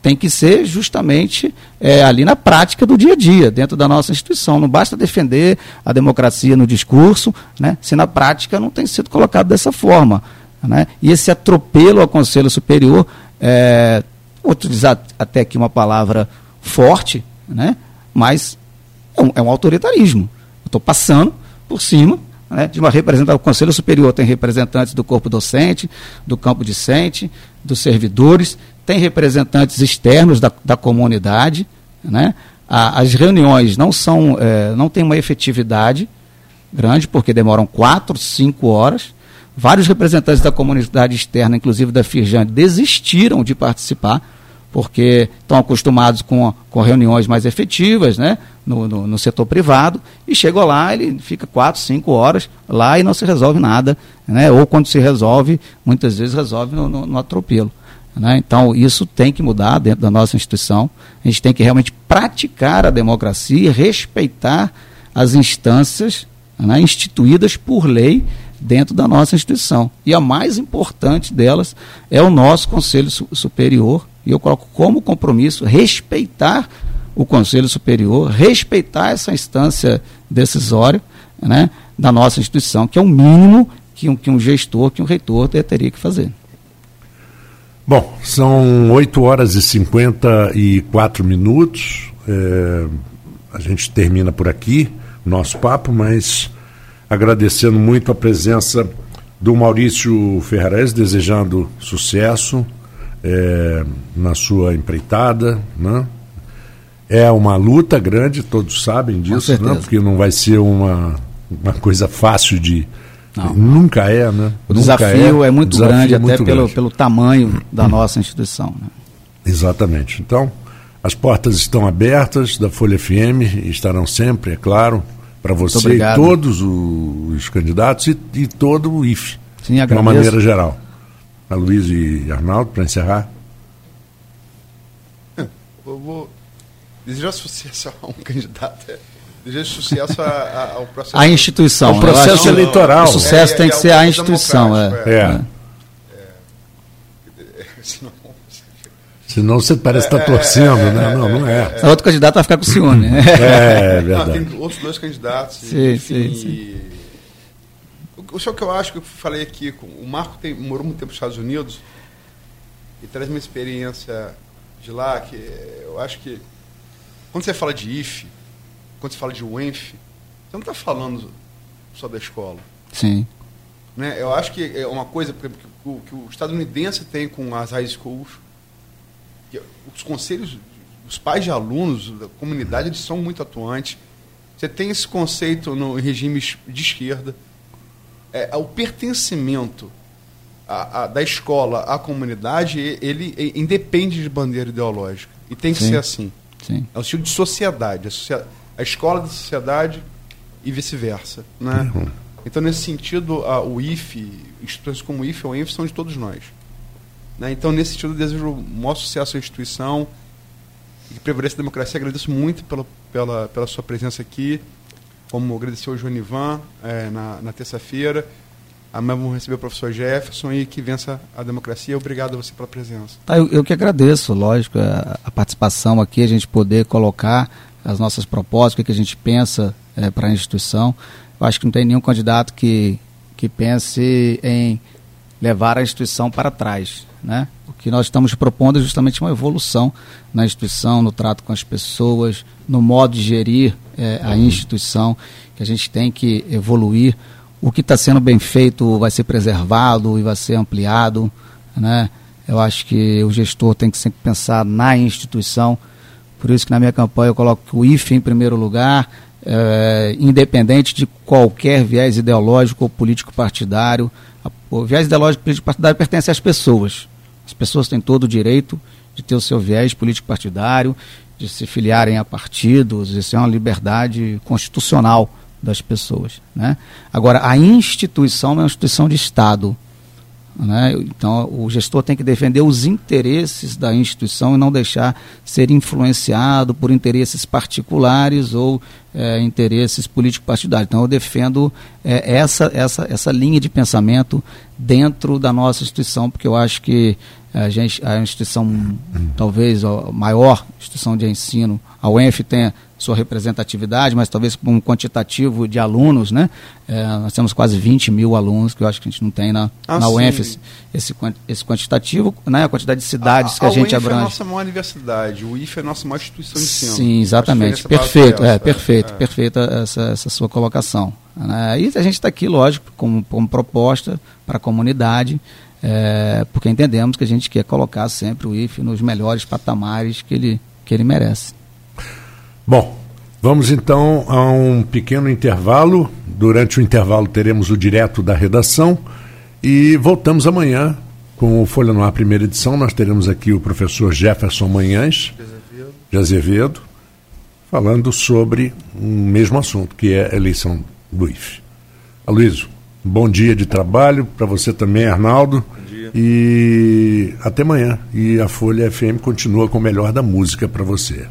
Tem que ser justamente é, ali na prática do dia a dia, dentro da nossa instituição. Não basta defender a democracia no discurso, né, se na prática não tem sido colocado dessa forma. Né? E esse atropelo ao Conselho Superior, é, vou utilizar até aqui uma palavra forte, né, mas é um, é um autoritarismo. Estou passando por cima né, de uma representação. O Conselho Superior tem representantes do corpo docente, do campo discente, dos servidores, tem representantes externos da, da comunidade. Né? A, as reuniões não são, é, não têm uma efetividade grande, porque demoram quatro, cinco horas. Vários representantes da comunidade externa, inclusive da Firjan, desistiram de participar porque estão acostumados com, com reuniões mais efetivas né, no, no, no, setor privado, e chegou lá, ele fica quatro, cinco horas lá e não se resolve nada, né, ou quando se resolve, muitas vezes resolve no, no, no atropelo. Né? Então, isso tem que mudar dentro da nossa instituição, a gente tem que realmente praticar a democracia e respeitar as instâncias né, instituídas por lei dentro da nossa instituição. E a mais importante delas é o nosso Conselho Superior, e eu coloco como compromisso respeitar o Conselho Superior, respeitar essa instância decisória né, da nossa instituição, que é o mínimo que um, que um gestor, que um reitor teria que fazer. Bom, são 8 horas e 54 minutos. É, a gente termina por aqui nosso papo, mas agradecendo muito a presença do Maurício Ferrares, desejando sucesso é, na sua empreitada, né? É uma luta grande, todos sabem disso, né? Porque não vai ser uma, uma coisa fácil de. Não. Nunca é, né? O Nunca desafio é, é muito grande, é muito até grande. Pelo, pelo tamanho da nossa instituição. Né? Exatamente. Então, as portas estão abertas da Folha FM, estarão sempre, é claro, para você e todos os candidatos e, e todo o IFE, Sim, de uma maneira geral a Luiz e Arnaldo, para encerrar? Eu vou desejar sucesso a um candidato. É, desejar sucesso a, a, ao processo. A instituição. O processo não, eleitoral. O sucesso é, tem que ser a instituição. É. é. Senão, Senão você parece estar tá torcendo, né? Não, não é. Outro candidato vai ficar com ciúme. É, é verdade. Não, tem outros dois candidatos. Sim, enfim, sim, sim o senhor que eu acho que eu falei aqui, o Marco tem, morou muito tempo nos Estados Unidos e traz uma experiência de lá que eu acho que quando você fala de IF, quando você fala de UENF, você não está falando só da escola. Sim. Né? Eu acho que é uma coisa que o, que o estadunidense tem com as high schools, os conselhos, os pais de alunos da comunidade, eles são muito atuantes. Você tem esse conceito no regime de esquerda é, o pertencimento a, a, da escola à comunidade, ele, ele, independe de bandeira ideológica. E tem que Sim. ser assim. Sim. É um estilo de sociedade. A, escola da sociedade e vice-versa. Né? Uhum. Então, nesse sentido, a, o IFE, instituições como o IFE ou o INF são de todos nós. Né? Então, nesse sentido, desejo o maior sucesso à instituição e prevaleça a democracia. Agradeço muito pela, pela, pela sua presença aqui como agradecer ao Jonivan é, na, na terça-feira. Amanhã vamos receber o professor Jefferson e que vença a democracia. Obrigado a você pela presença. Tá, eu, eu, que agradeço, lógico, a, a, participação aqui, a gente poder colocar as nossas propostas, o que a gente pensa é, para a instituição. Eu acho que não tem nenhum candidato que, que pense em levar a instituição para trás. Né? O que nós estamos propondo é justamente uma evolução na instituição, no trato com as pessoas, no modo de gerir é, a instituição, que a gente tem que evoluir. O que está sendo bem feito vai ser preservado e vai ser ampliado. Né? Eu acho que o gestor tem que sempre pensar na instituição. Por isso que na minha campanha eu coloco o IFE em primeiro lugar, é, independente de qualquer viés ideológico ou político partidário. O viés ideológico político partidário pertence às pessoas. As pessoas têm todo o direito de ter o seu viés político partidário, de se filiarem a partidos, isso é uma liberdade constitucional das pessoas. Né? Agora, a instituição é uma instituição de Estado. Né? Então, o gestor tem que defender os interesses da instituição e não deixar ser influenciado por interesses particulares ou é, interesses político-partidários. Então, eu defendo é, essa, essa, essa linha de pensamento dentro da nossa instituição, porque eu acho que a, gente, a instituição, talvez a maior instituição de ensino, a UENF tenha sua representatividade, mas talvez com um quantitativo de alunos, né? É, nós temos quase 20 mil alunos, que eu acho que a gente não tem na, ah, na UENF esse, esse, esse, quantitativo, né? a quantidade de cidades a, que a, a gente UENF abrange. é a nossa maior universidade, o IFE é a nossa maior instituição de ensino. Sim, exatamente. Perfeito, é, perfeito, é. perfeita essa, essa sua colocação. Né? E a gente está aqui, lógico, como, como proposta para a comunidade, é, porque entendemos que a gente quer colocar sempre o IFE nos melhores patamares que ele, que ele merece. Bom, vamos então a um pequeno intervalo. Durante o intervalo teremos o direto da redação e voltamos amanhã com o Folha no Ar primeira edição. Nós teremos aqui o professor Jefferson Manhães de Azevedo falando sobre o um mesmo assunto, que é a eleição IFE. Aloysio, bom dia de trabalho para você também, Arnaldo. Bom dia. E até amanhã. E a Folha FM continua com o melhor da música para você.